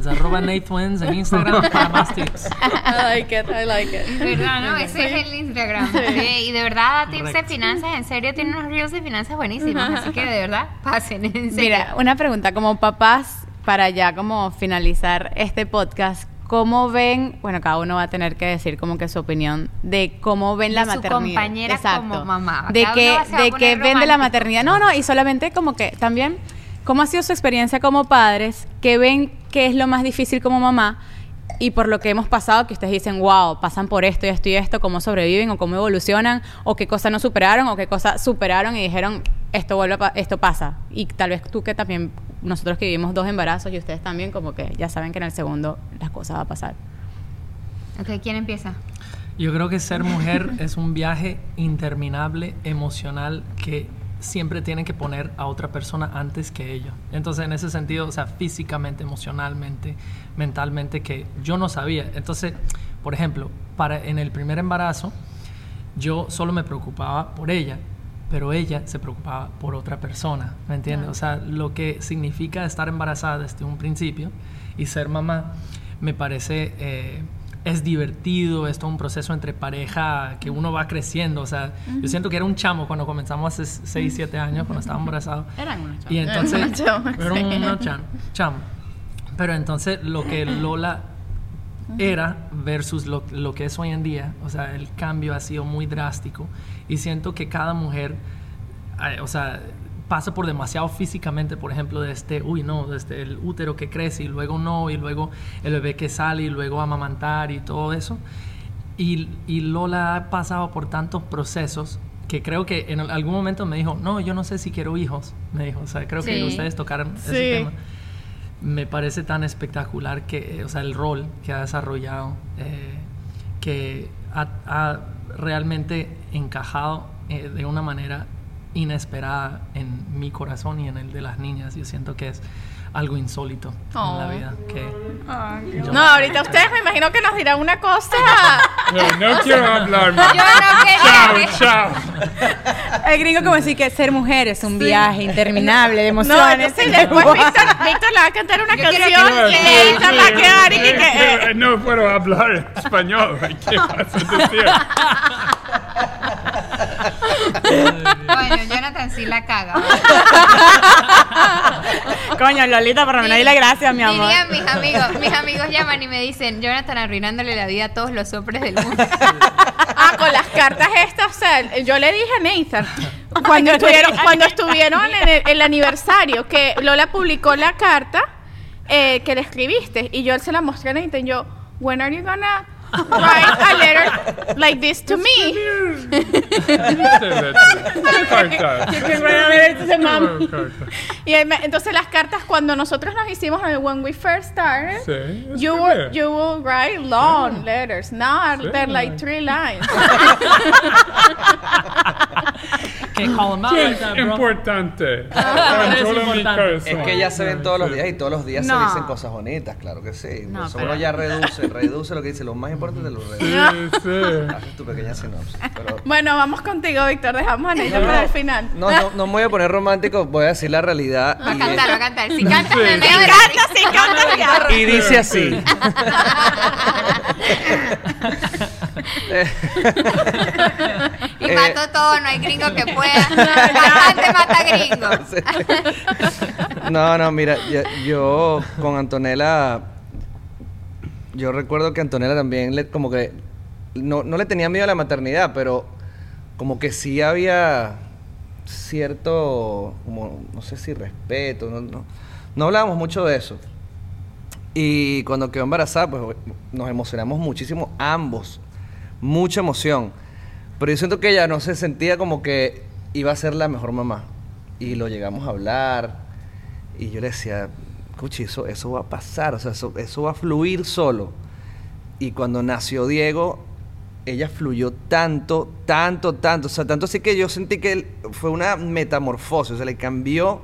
Twins, arroba Nate Twins en Instagram para más tips. I like it I like it ¿Verdad, no? Ese es el Instagram. Sí, y de verdad, tips de Correcto. finanzas, en serio, tiene unos reels de finanzas buenísimos. Así que de verdad, pasen, en serio. Mira, una pregunta como papás para ya como finalizar este podcast. ¿Cómo ven, bueno, cada uno va a tener que decir como que su opinión de cómo ven la De su maternidad? compañera como mamá. De a de que ven de la maternidad. No, no, y solamente como que también, ¿cómo ha sido su experiencia como padres? ¿Qué ven que es lo más difícil como mamá? Y por lo que hemos pasado, que ustedes dicen, wow, pasan por esto y esto y esto, cómo sobreviven o cómo evolucionan, o qué cosa no superaron, o qué cosa superaron y dijeron, esto vuelve pa- esto pasa. Y tal vez tú que también, nosotros que vivimos dos embarazos y ustedes también, como que ya saben que en el segundo las cosas va a pasar. Ok, ¿quién empieza? Yo creo que ser mujer es un viaje interminable, emocional, que siempre tienen que poner a otra persona antes que ellos. Entonces, en ese sentido, o sea, físicamente, emocionalmente, mentalmente, que yo no sabía. Entonces, por ejemplo, para, en el primer embarazo, yo solo me preocupaba por ella, pero ella se preocupaba por otra persona, ¿me entiendes? O sea, lo que significa estar embarazada desde un principio y ser mamá, me parece, eh, es divertido, es todo un proceso entre pareja que uno va creciendo, o sea, yo siento que era un chamo cuando comenzamos hace 6, 7 años, cuando estaba embarazado. Eran unos Y entonces, unos chamos, era un cham- chamo. Pero entonces lo que Lola era versus lo, lo que es hoy en día, o sea, el cambio ha sido muy drástico. Y siento que cada mujer, o sea, pasa por demasiado físicamente, por ejemplo, de este, uy, no, desde el útero que crece y luego no, y luego el bebé que sale y luego amamantar y todo eso. Y, y Lola ha pasado por tantos procesos que creo que en algún momento me dijo, no, yo no sé si quiero hijos, me dijo, o sea, creo que Sí. ustedes tocaron Sí. ese tema me parece tan espectacular que, o sea, el rol que ha desarrollado, eh, que ha, ha realmente encajado eh, de una manera inesperada en mi corazón y en el de las niñas. Yo siento que es algo insólito en la Oh. vida. Que yo- no ahorita ustedes me imagino que nos dirán una cosa No, no quiero hablar. Yo no quería. Chao, chao. El gringo como decir que ser mujer es un viaje interminable de no emociones. entonces después Víctor, Víctor le va a cantar una Yo quiero canción que- y ella va a quedar y que, que, eh, No puedo hablar español. ¿Qué vas a decir? Bueno, Jonathan sí la caga. Coño, Lolita, por lo menos dile gracias, mi amor. Dirían mis amigos, mis amigos llaman y me dicen, Jonathan arruinándole la vida a todos los hombres del mundo. Ah, con las cartas estas, o sea, yo le dije a Nathan, cuando estuvieron, cuando estuvieron en el, el aniversario, que Lola publicó la carta eh, que le escribiste, y yo se la mostré a Nathan, yo, when are you gonna write a letter like this to me? Y entonces las cartas, cuando nosotros nos hicimos, when we first started, Sí, you will, you will write long letters. Now Sí. they're like three lines. Can't call him out like that, bro. Importante. Ah, es Solo mi importante. corazón. Es que ya se ven todos los días y todos los días No. se dicen cosas bonitas, claro que sí. No, Por eso pero- uno ya reduce, reduce lo que dice, lo más importante lo reduce. Sí, sí. Haces tu pequeña sinopsis. Pero Bueno, vamos contigo, Víctor. Dejamos a Neida para el final. no, no, no me voy a poner romántico, voy a decir la realidad. Va a cantar, va a cantar. Si canta, me encanta, sí, canta. Y dice así. Y mato todo, no hay gringo que pueda. Bastante mata gringo. No, no, mira, yo con Antonella, yo recuerdo que Antonella también le, como que, no, no le tenía miedo a la maternidad, pero como que sí había cierto, como, no sé si respeto, no, no, no hablábamos mucho de eso. Y cuando quedó embarazada, pues nos emocionamos muchísimo ambos, mucha emoción. Pero yo siento que ella no se sentía como que iba a ser la mejor mamá. Y lo llegamos a hablar. Y yo le decía, Cuchi, eso, eso va a pasar, o sea, eso, eso va a fluir solo. Y cuando nació Diego, ella fluyó tanto, tanto, tanto. O sea, tanto así que yo sentí que fue una metamorfosis. O sea, le cambió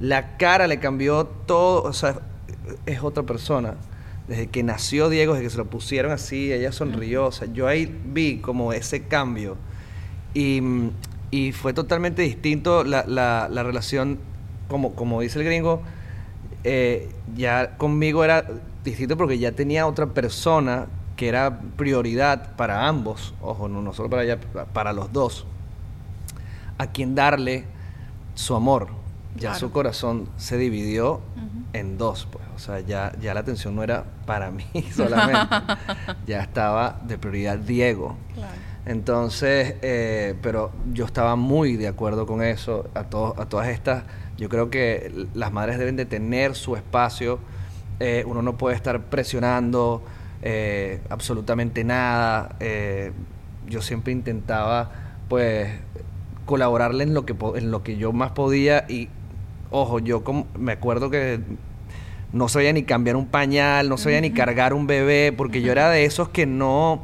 la cara, le cambió todo. O sea, es otra persona. Desde que nació Diego, desde que se lo pusieron así, ella sonrió. O sea, yo ahí vi como ese cambio. Y, y fue totalmente distinto la, la- la relación, como, como dice el gringo, eh, ya conmigo era distinto porque ya tenía otra persona que era prioridad para ambos, ojo, no, no solo para ella, para los dos, a quien darle su amor. Ya su corazón se dividió en dos, pues. O sea, ya, ya la atención no era para mí solamente. ya estaba de prioridad Diego. Entonces, eh, pero yo estaba muy de acuerdo con eso. A, todos a todas estas, yo creo que las madres deben de tener su espacio. Eh, uno no puede estar presionando eh, absolutamente nada. Eh, yo siempre intentaba, pues, colaborarle en lo que po- en lo que yo más podía y ojo yo como me acuerdo que no sabía ni cambiar un pañal no sabía ni cargar un bebé porque yo era de esos que no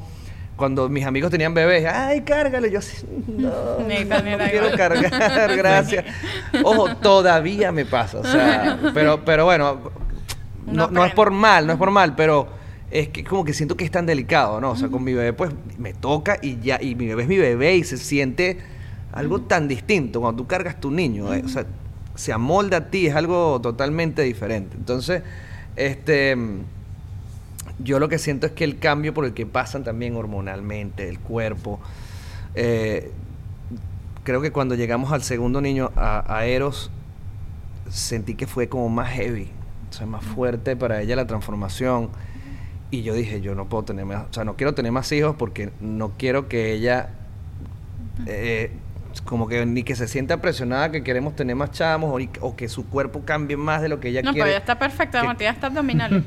cuando mis amigos tenían bebés ay cárgale yo así no, no, quiero cargar gracias ojo todavía me pasa o sea pero pero bueno no, no es por mal, no es por mal, pero es que como que siento que es tan delicado, ¿no? O sea, con mi bebé pues me toca y ya, y mi bebé es mi bebé y se siente algo tan distinto cuando tú cargas tu niño, eh, o sea, se amolda a ti, es algo totalmente diferente. Entonces, este, yo lo que siento es que el cambio por el que pasan también hormonalmente, el cuerpo, eh, creo que cuando llegamos al segundo niño, a, Eros, sentí que fue como más heavy, o sea, más fuerte para ella la transformación. Y yo dije, yo no puedo tener más, o sea, no quiero tener más hijos porque no quiero que ella, eh, como que ni que se sienta presionada que queremos tener más chamos o, que su cuerpo cambie más de lo que ella No, pero quiere. ya está perfecta, que- Matías está abdominal.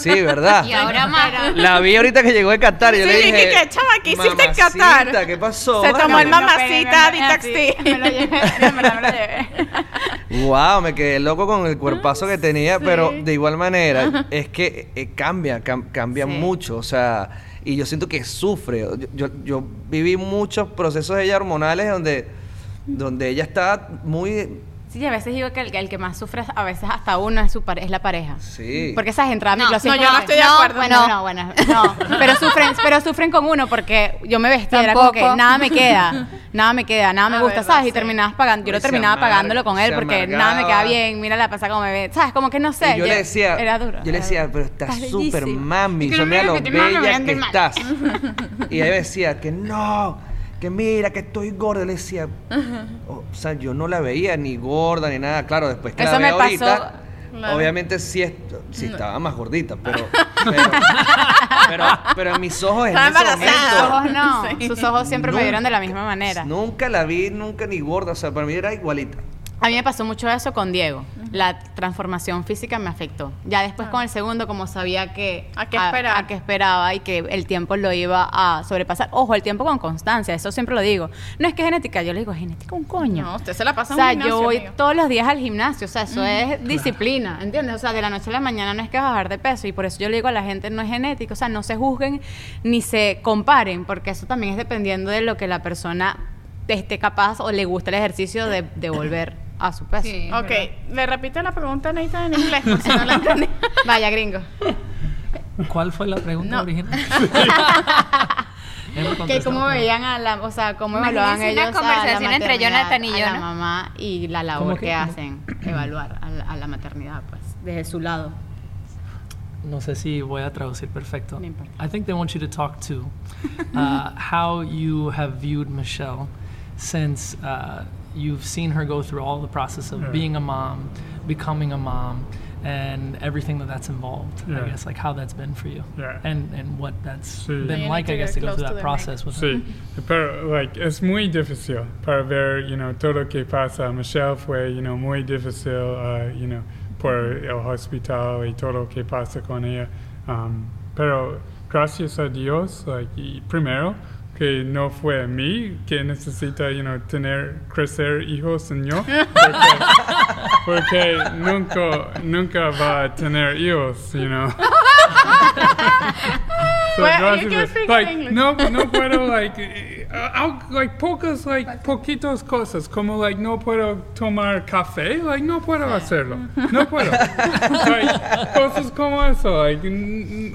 Sí, ¿verdad? Y ahora más. La vi ahorita que llegó de Qatar y yo Sí, le dije, ¿qué- qué, chama? ¿Qué hiciste en "Mamacita, Qatar?" ¿Qué pasó? Se tomó el mamacita Detox Tea. Me lo llevé, me lo llevé. Wow, me quedé loco con el cuerpazo que tenía, pero de igual manera es que eh, cambia, cam- cambia Sí. mucho, o sea, y yo siento que sufre. Yo, yo, viví muchos procesos de ella hormonales donde, donde ella está muy, Sí, a veces digo que el, el que más sufre a veces hasta uno es, su pare- es la pareja. sí. Porque esas entradas No, microciclos- no, yo no estoy de acuerdo. Bueno, no, bueno, no. Pero sufren, pero sufren con uno porque yo me vestía, era como que nada me queda, nada me queda, nada me Ah, gusta, verdad, ¿sabes? Y sí. terminabas pagando, yo lo terminaba amarga- pagándolo con él porque nada me queda amargaba. bien, mira la pasa como me ve, ¿sabes? Como que no sé. Y yo le decía, era duro. yo le decía, pero estás súper mami, yo mira lo bella que estás. y ella decía que no, que mira, que estoy gorda. Le decía, o sea, yo no la veía ni gorda ni nada. Claro, después que Eso la me veo pasó- ahorita, Claro. obviamente sí, es- sí estaba más gordita, pero, pero, pero, pero en mis ojos en Estaba ese embarazada. Sus momento... ojos no, Sí. sus ojos siempre me vieron de la misma manera. Nunca la vi, nunca ni gorda, o sea, para mí era igualita. A mí me pasó mucho eso con Diego. La transformación física me afectó. Ya después con el segundo, como sabía que ¿A qué esperar? a qué esperaba y que el tiempo lo iba a sobrepasar. Ojo, el tiempo con constancia, eso siempre lo digo. No es que genética, yo le digo genética un coño. No, usted se la pasa o en sea, gimnasio, yo voy amigo. todos los días al gimnasio, o sea, eso es disciplina, ¿entiendes? O sea, de la noche a la mañana no es que bajar de peso y por eso yo le digo a la gente, no es genético, o sea, no se juzguen ni se comparen, porque eso también es dependiendo de lo que la persona esté capaz o le gusta el ejercicio de, de volver a su peso. Sí. Ok, le repite la pregunta Nathan en inglés, por si no la entendí. Vaya, gringo. ¿Cuál fue la pregunta No. original? Que cómo veían a la, o sea, cómo evaluaban una ellos a conversación la entre Jonathan y a yo, la ¿no? mamá y la labor ¿Cómo que, que? hacen, evaluar a la, a la maternidad, pues, desde su lado. No sé si voy a traducir perfecto. No importa. I think they want you to talk to uh, how you have viewed Michelle since uh, you've seen her go through all the process of Yeah. being a mom, becoming a mom, and everything that that's involved. I guess like how that's been for you, Yeah. and and what that's Sí. been like. I guess to go through to that the process with her. Pero like es muy difícil para ver, you know, todo lo que pasa. Michelle fue, you know, muy difícil, uh, you know, por el hospital y todo lo que pasa con ella. Um, pero gracias a Dios, like, primero que no fue a mí que necesita, you know, tener crecer hijos en yo, porque, porque nunca nunca va a tener hijos, you know. So, Well, you like, no, no puedo, like, al- like, pocas, like, poquitas cosas, como, like, no puedo tomar café, like, no puedo hacerlo, no puedo. like, cosas como eso, like,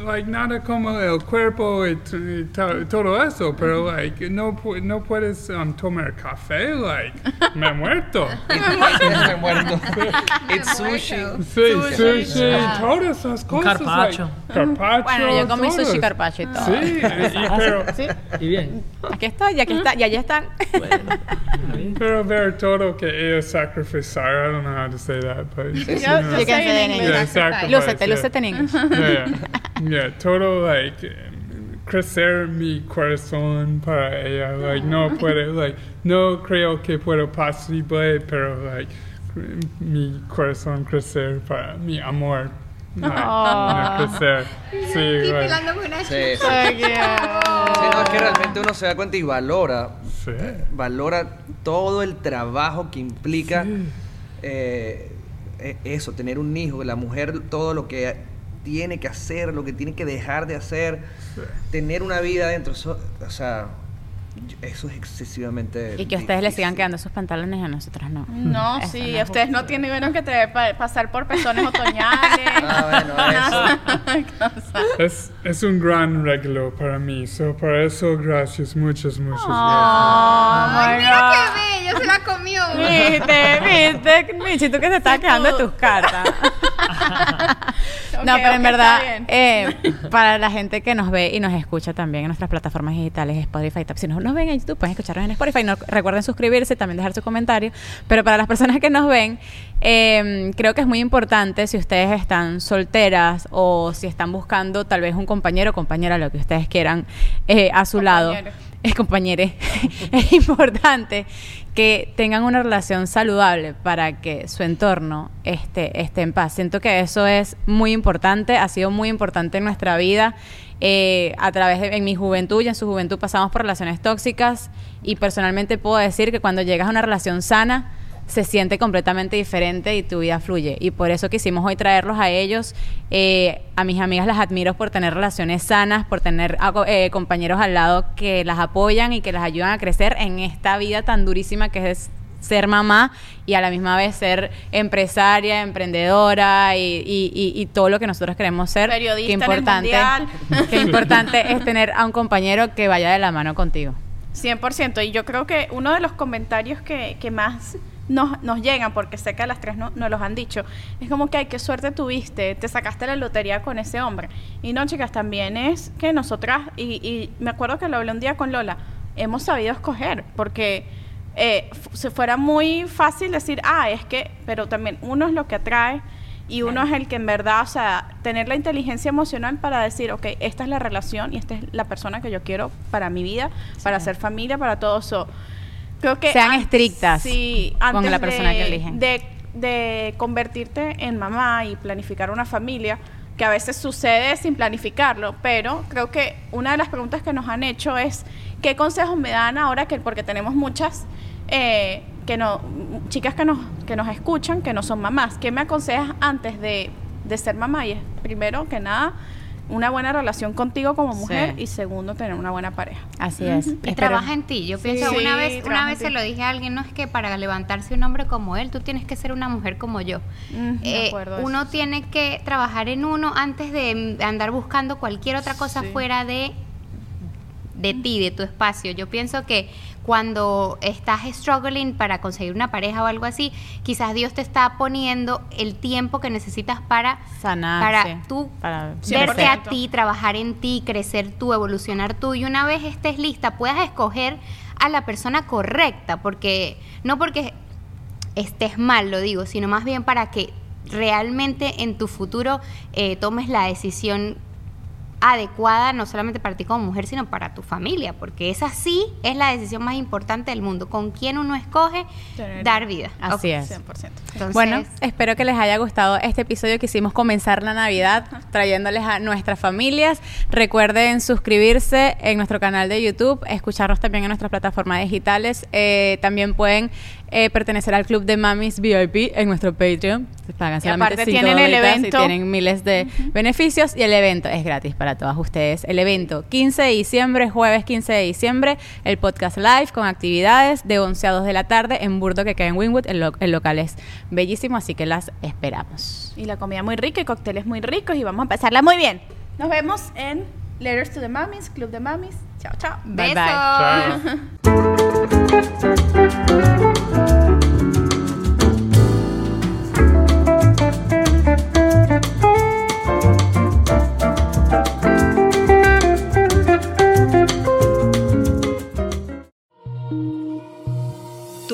like, nada como el cuerpo y, y to- todo eso, pero, like, no, pu- no puedes um, tomar café, like, me he muerto. Me he muerto. It's sushi. Sí, sushi, todas esas Un cosas. carpaccio. Like, carpaccio. Bueno, yo comí sushi todas. carpaccio y todo. Sí, y- y- pero, Y bien. Aquí está, y aquí está, y allá están. pero ver todo que ellos sacrificaron, I don't know how to say that, but you Yo- know. You can say say in in Yeah, English. sacrifice, Lúcete, yeah. lúcete en English. Yeah, yeah. Yeah, todo like crecer mi corazón para ella, like no puede, like no creo que puedo posible, pero like mi corazón crecer para mi amor. Like, no, crecer. Sí, like, Sí, sí. Sí, no, es que realmente uno se da cuenta y valora, sí. valora todo el trabajo que implica eh, e- eso, tener un hijo, la mujer todo lo que tiene que hacer, lo que tiene que dejar de hacer, tener una vida adentro, eso, o sea, eso es excesivamente Y que a ustedes les sigan quedando sus pantalones y a nosotros no. No, Eso sí, no es ustedes no tienen que te- pa- pasar por pezones otoñales. Ah, bueno, eso. Es, es un gran regalo para mí, so para eso gracias, muchas, muchas Ay, mira qué bello, se la comió. Viste, viste, Michi, tú que te estás quedando de tus cartas. no, pero en verdad, eh, para la gente que nos ve y nos escucha también en nuestras plataformas digitales, Spotify, Tap, si no nos ven en YouTube, pueden escucharnos en Spotify. No, recuerden suscribirse, también dejar su comentario. Pero para las personas que nos ven, eh, creo que es muy importante si ustedes están solteras o si están buscando tal vez un compañero o compañera, lo que ustedes quieran, eh, a su lado. Es compañere. es importante que tengan una relación saludable para que su entorno esté, esté en paz. Siento que eso es muy importante, ha sido muy importante en nuestra vida. Eh, a través de en mi juventud y en su juventud pasamos por relaciones tóxicas y personalmente puedo decir que cuando llegas a una relación sana se siente completamente diferente y tu vida fluye. Y por eso quisimos hoy traerlos a ellos. Eh, a mis amigas las admiro por tener relaciones sanas, por tener ah, eh, compañeros al lado que las apoyan y que las ayudan a crecer en esta vida tan durísima que es ser mamá y a la misma vez ser empresaria, emprendedora y, y- y- y todo lo que nosotros queremos ser. Periodista Qué en el importante, qué importante es tener a un compañero que vaya de la mano contigo. 100%. Y yo creo que uno de los comentarios que, que más nos, nos llegan, porque sé que a las tres no, nos los han dicho, es como que, ay, qué suerte tuviste, te sacaste la lotería con ese hombre. Y no, chicas, también es que nosotras, y, y me acuerdo que lo hablé un día con Lola, hemos sabido escoger, porque eh, se fuera muy fácil decir, ah, es que, pero también uno es lo que atrae. Y uno es el que en verdad, o sea, tener la inteligencia emocional para decir, ok, esta es la relación y esta es la persona que yo quiero para mi vida, para hacer familia, para todo eso. Creo que Sean an- estrictas sí, con antes la persona de- que eligen. De, de convertirte en mamá y planificar una familia, que a veces sucede sin planificarlo, pero creo que una de las preguntas que nos han hecho es, ¿qué consejos me dan ahora que, porque tenemos muchas eh, que no, chicas que nos, que nos escuchan, que no son mamás, ¿qué me aconsejas antes de, de ser mamá? Y es primero que nada, una buena relación contigo como mujer Sí. y segundo, tener una buena pareja. Así es. Y Espero- trabaja en ti. Yo pienso, Sí, una vez, una vez se lo dije a alguien, no es que para levantarse un hombre como él, tú tienes que ser una mujer como yo. De Eh, acuerdo a uno eso. tiene que trabajar en uno antes de andar buscando cualquier otra cosa Sí. fuera de de ti, de tu espacio. Yo pienso que cuando estás struggling para conseguir una pareja o algo así, quizás Dios te está poniendo el tiempo que necesitas para Sanarse, para tú para verte a 100%. ti, trabajar en ti, crecer tú, evolucionar tú y una vez estés lista puedas escoger a la persona correcta, porque no porque estés mal, lo digo, sino más bien para que realmente en tu futuro eh, tomes la decisión adecuada, no solamente para ti como mujer, sino para tu familia, porque esa sí es la decisión más importante del mundo. Con quién uno escoge Tener- dar vida. Así es. 100%. Entonces, Bueno, espero que les haya gustado este episodio. Quisimos comenzar la Navidad trayéndoles a nuestras familias. Recuerden suscribirse en nuestro canal de YouTube, escucharnos también en nuestras plataformas digitales. Eh, también pueden eh, pertenecer al club de Mamis VIP en nuestro Patreon. Se Pagan Y solamente aparte tienen el evento. Y tienen miles de beneficios y el evento es gratis para todas ustedes. El evento 15 de diciembre, jueves 15 de diciembre, el podcast live con actividades de 11 a 2 de la tarde en Burdo que queda en Wynwood. El, lo- el local es bellísimo, así que las esperamos. Y la comida muy rica y cócteles muy ricos y vamos a pasarla muy bien. Nos vemos en Letters to the Mamis, Club de Mamis. Chao, chao. Bye, bye. besos.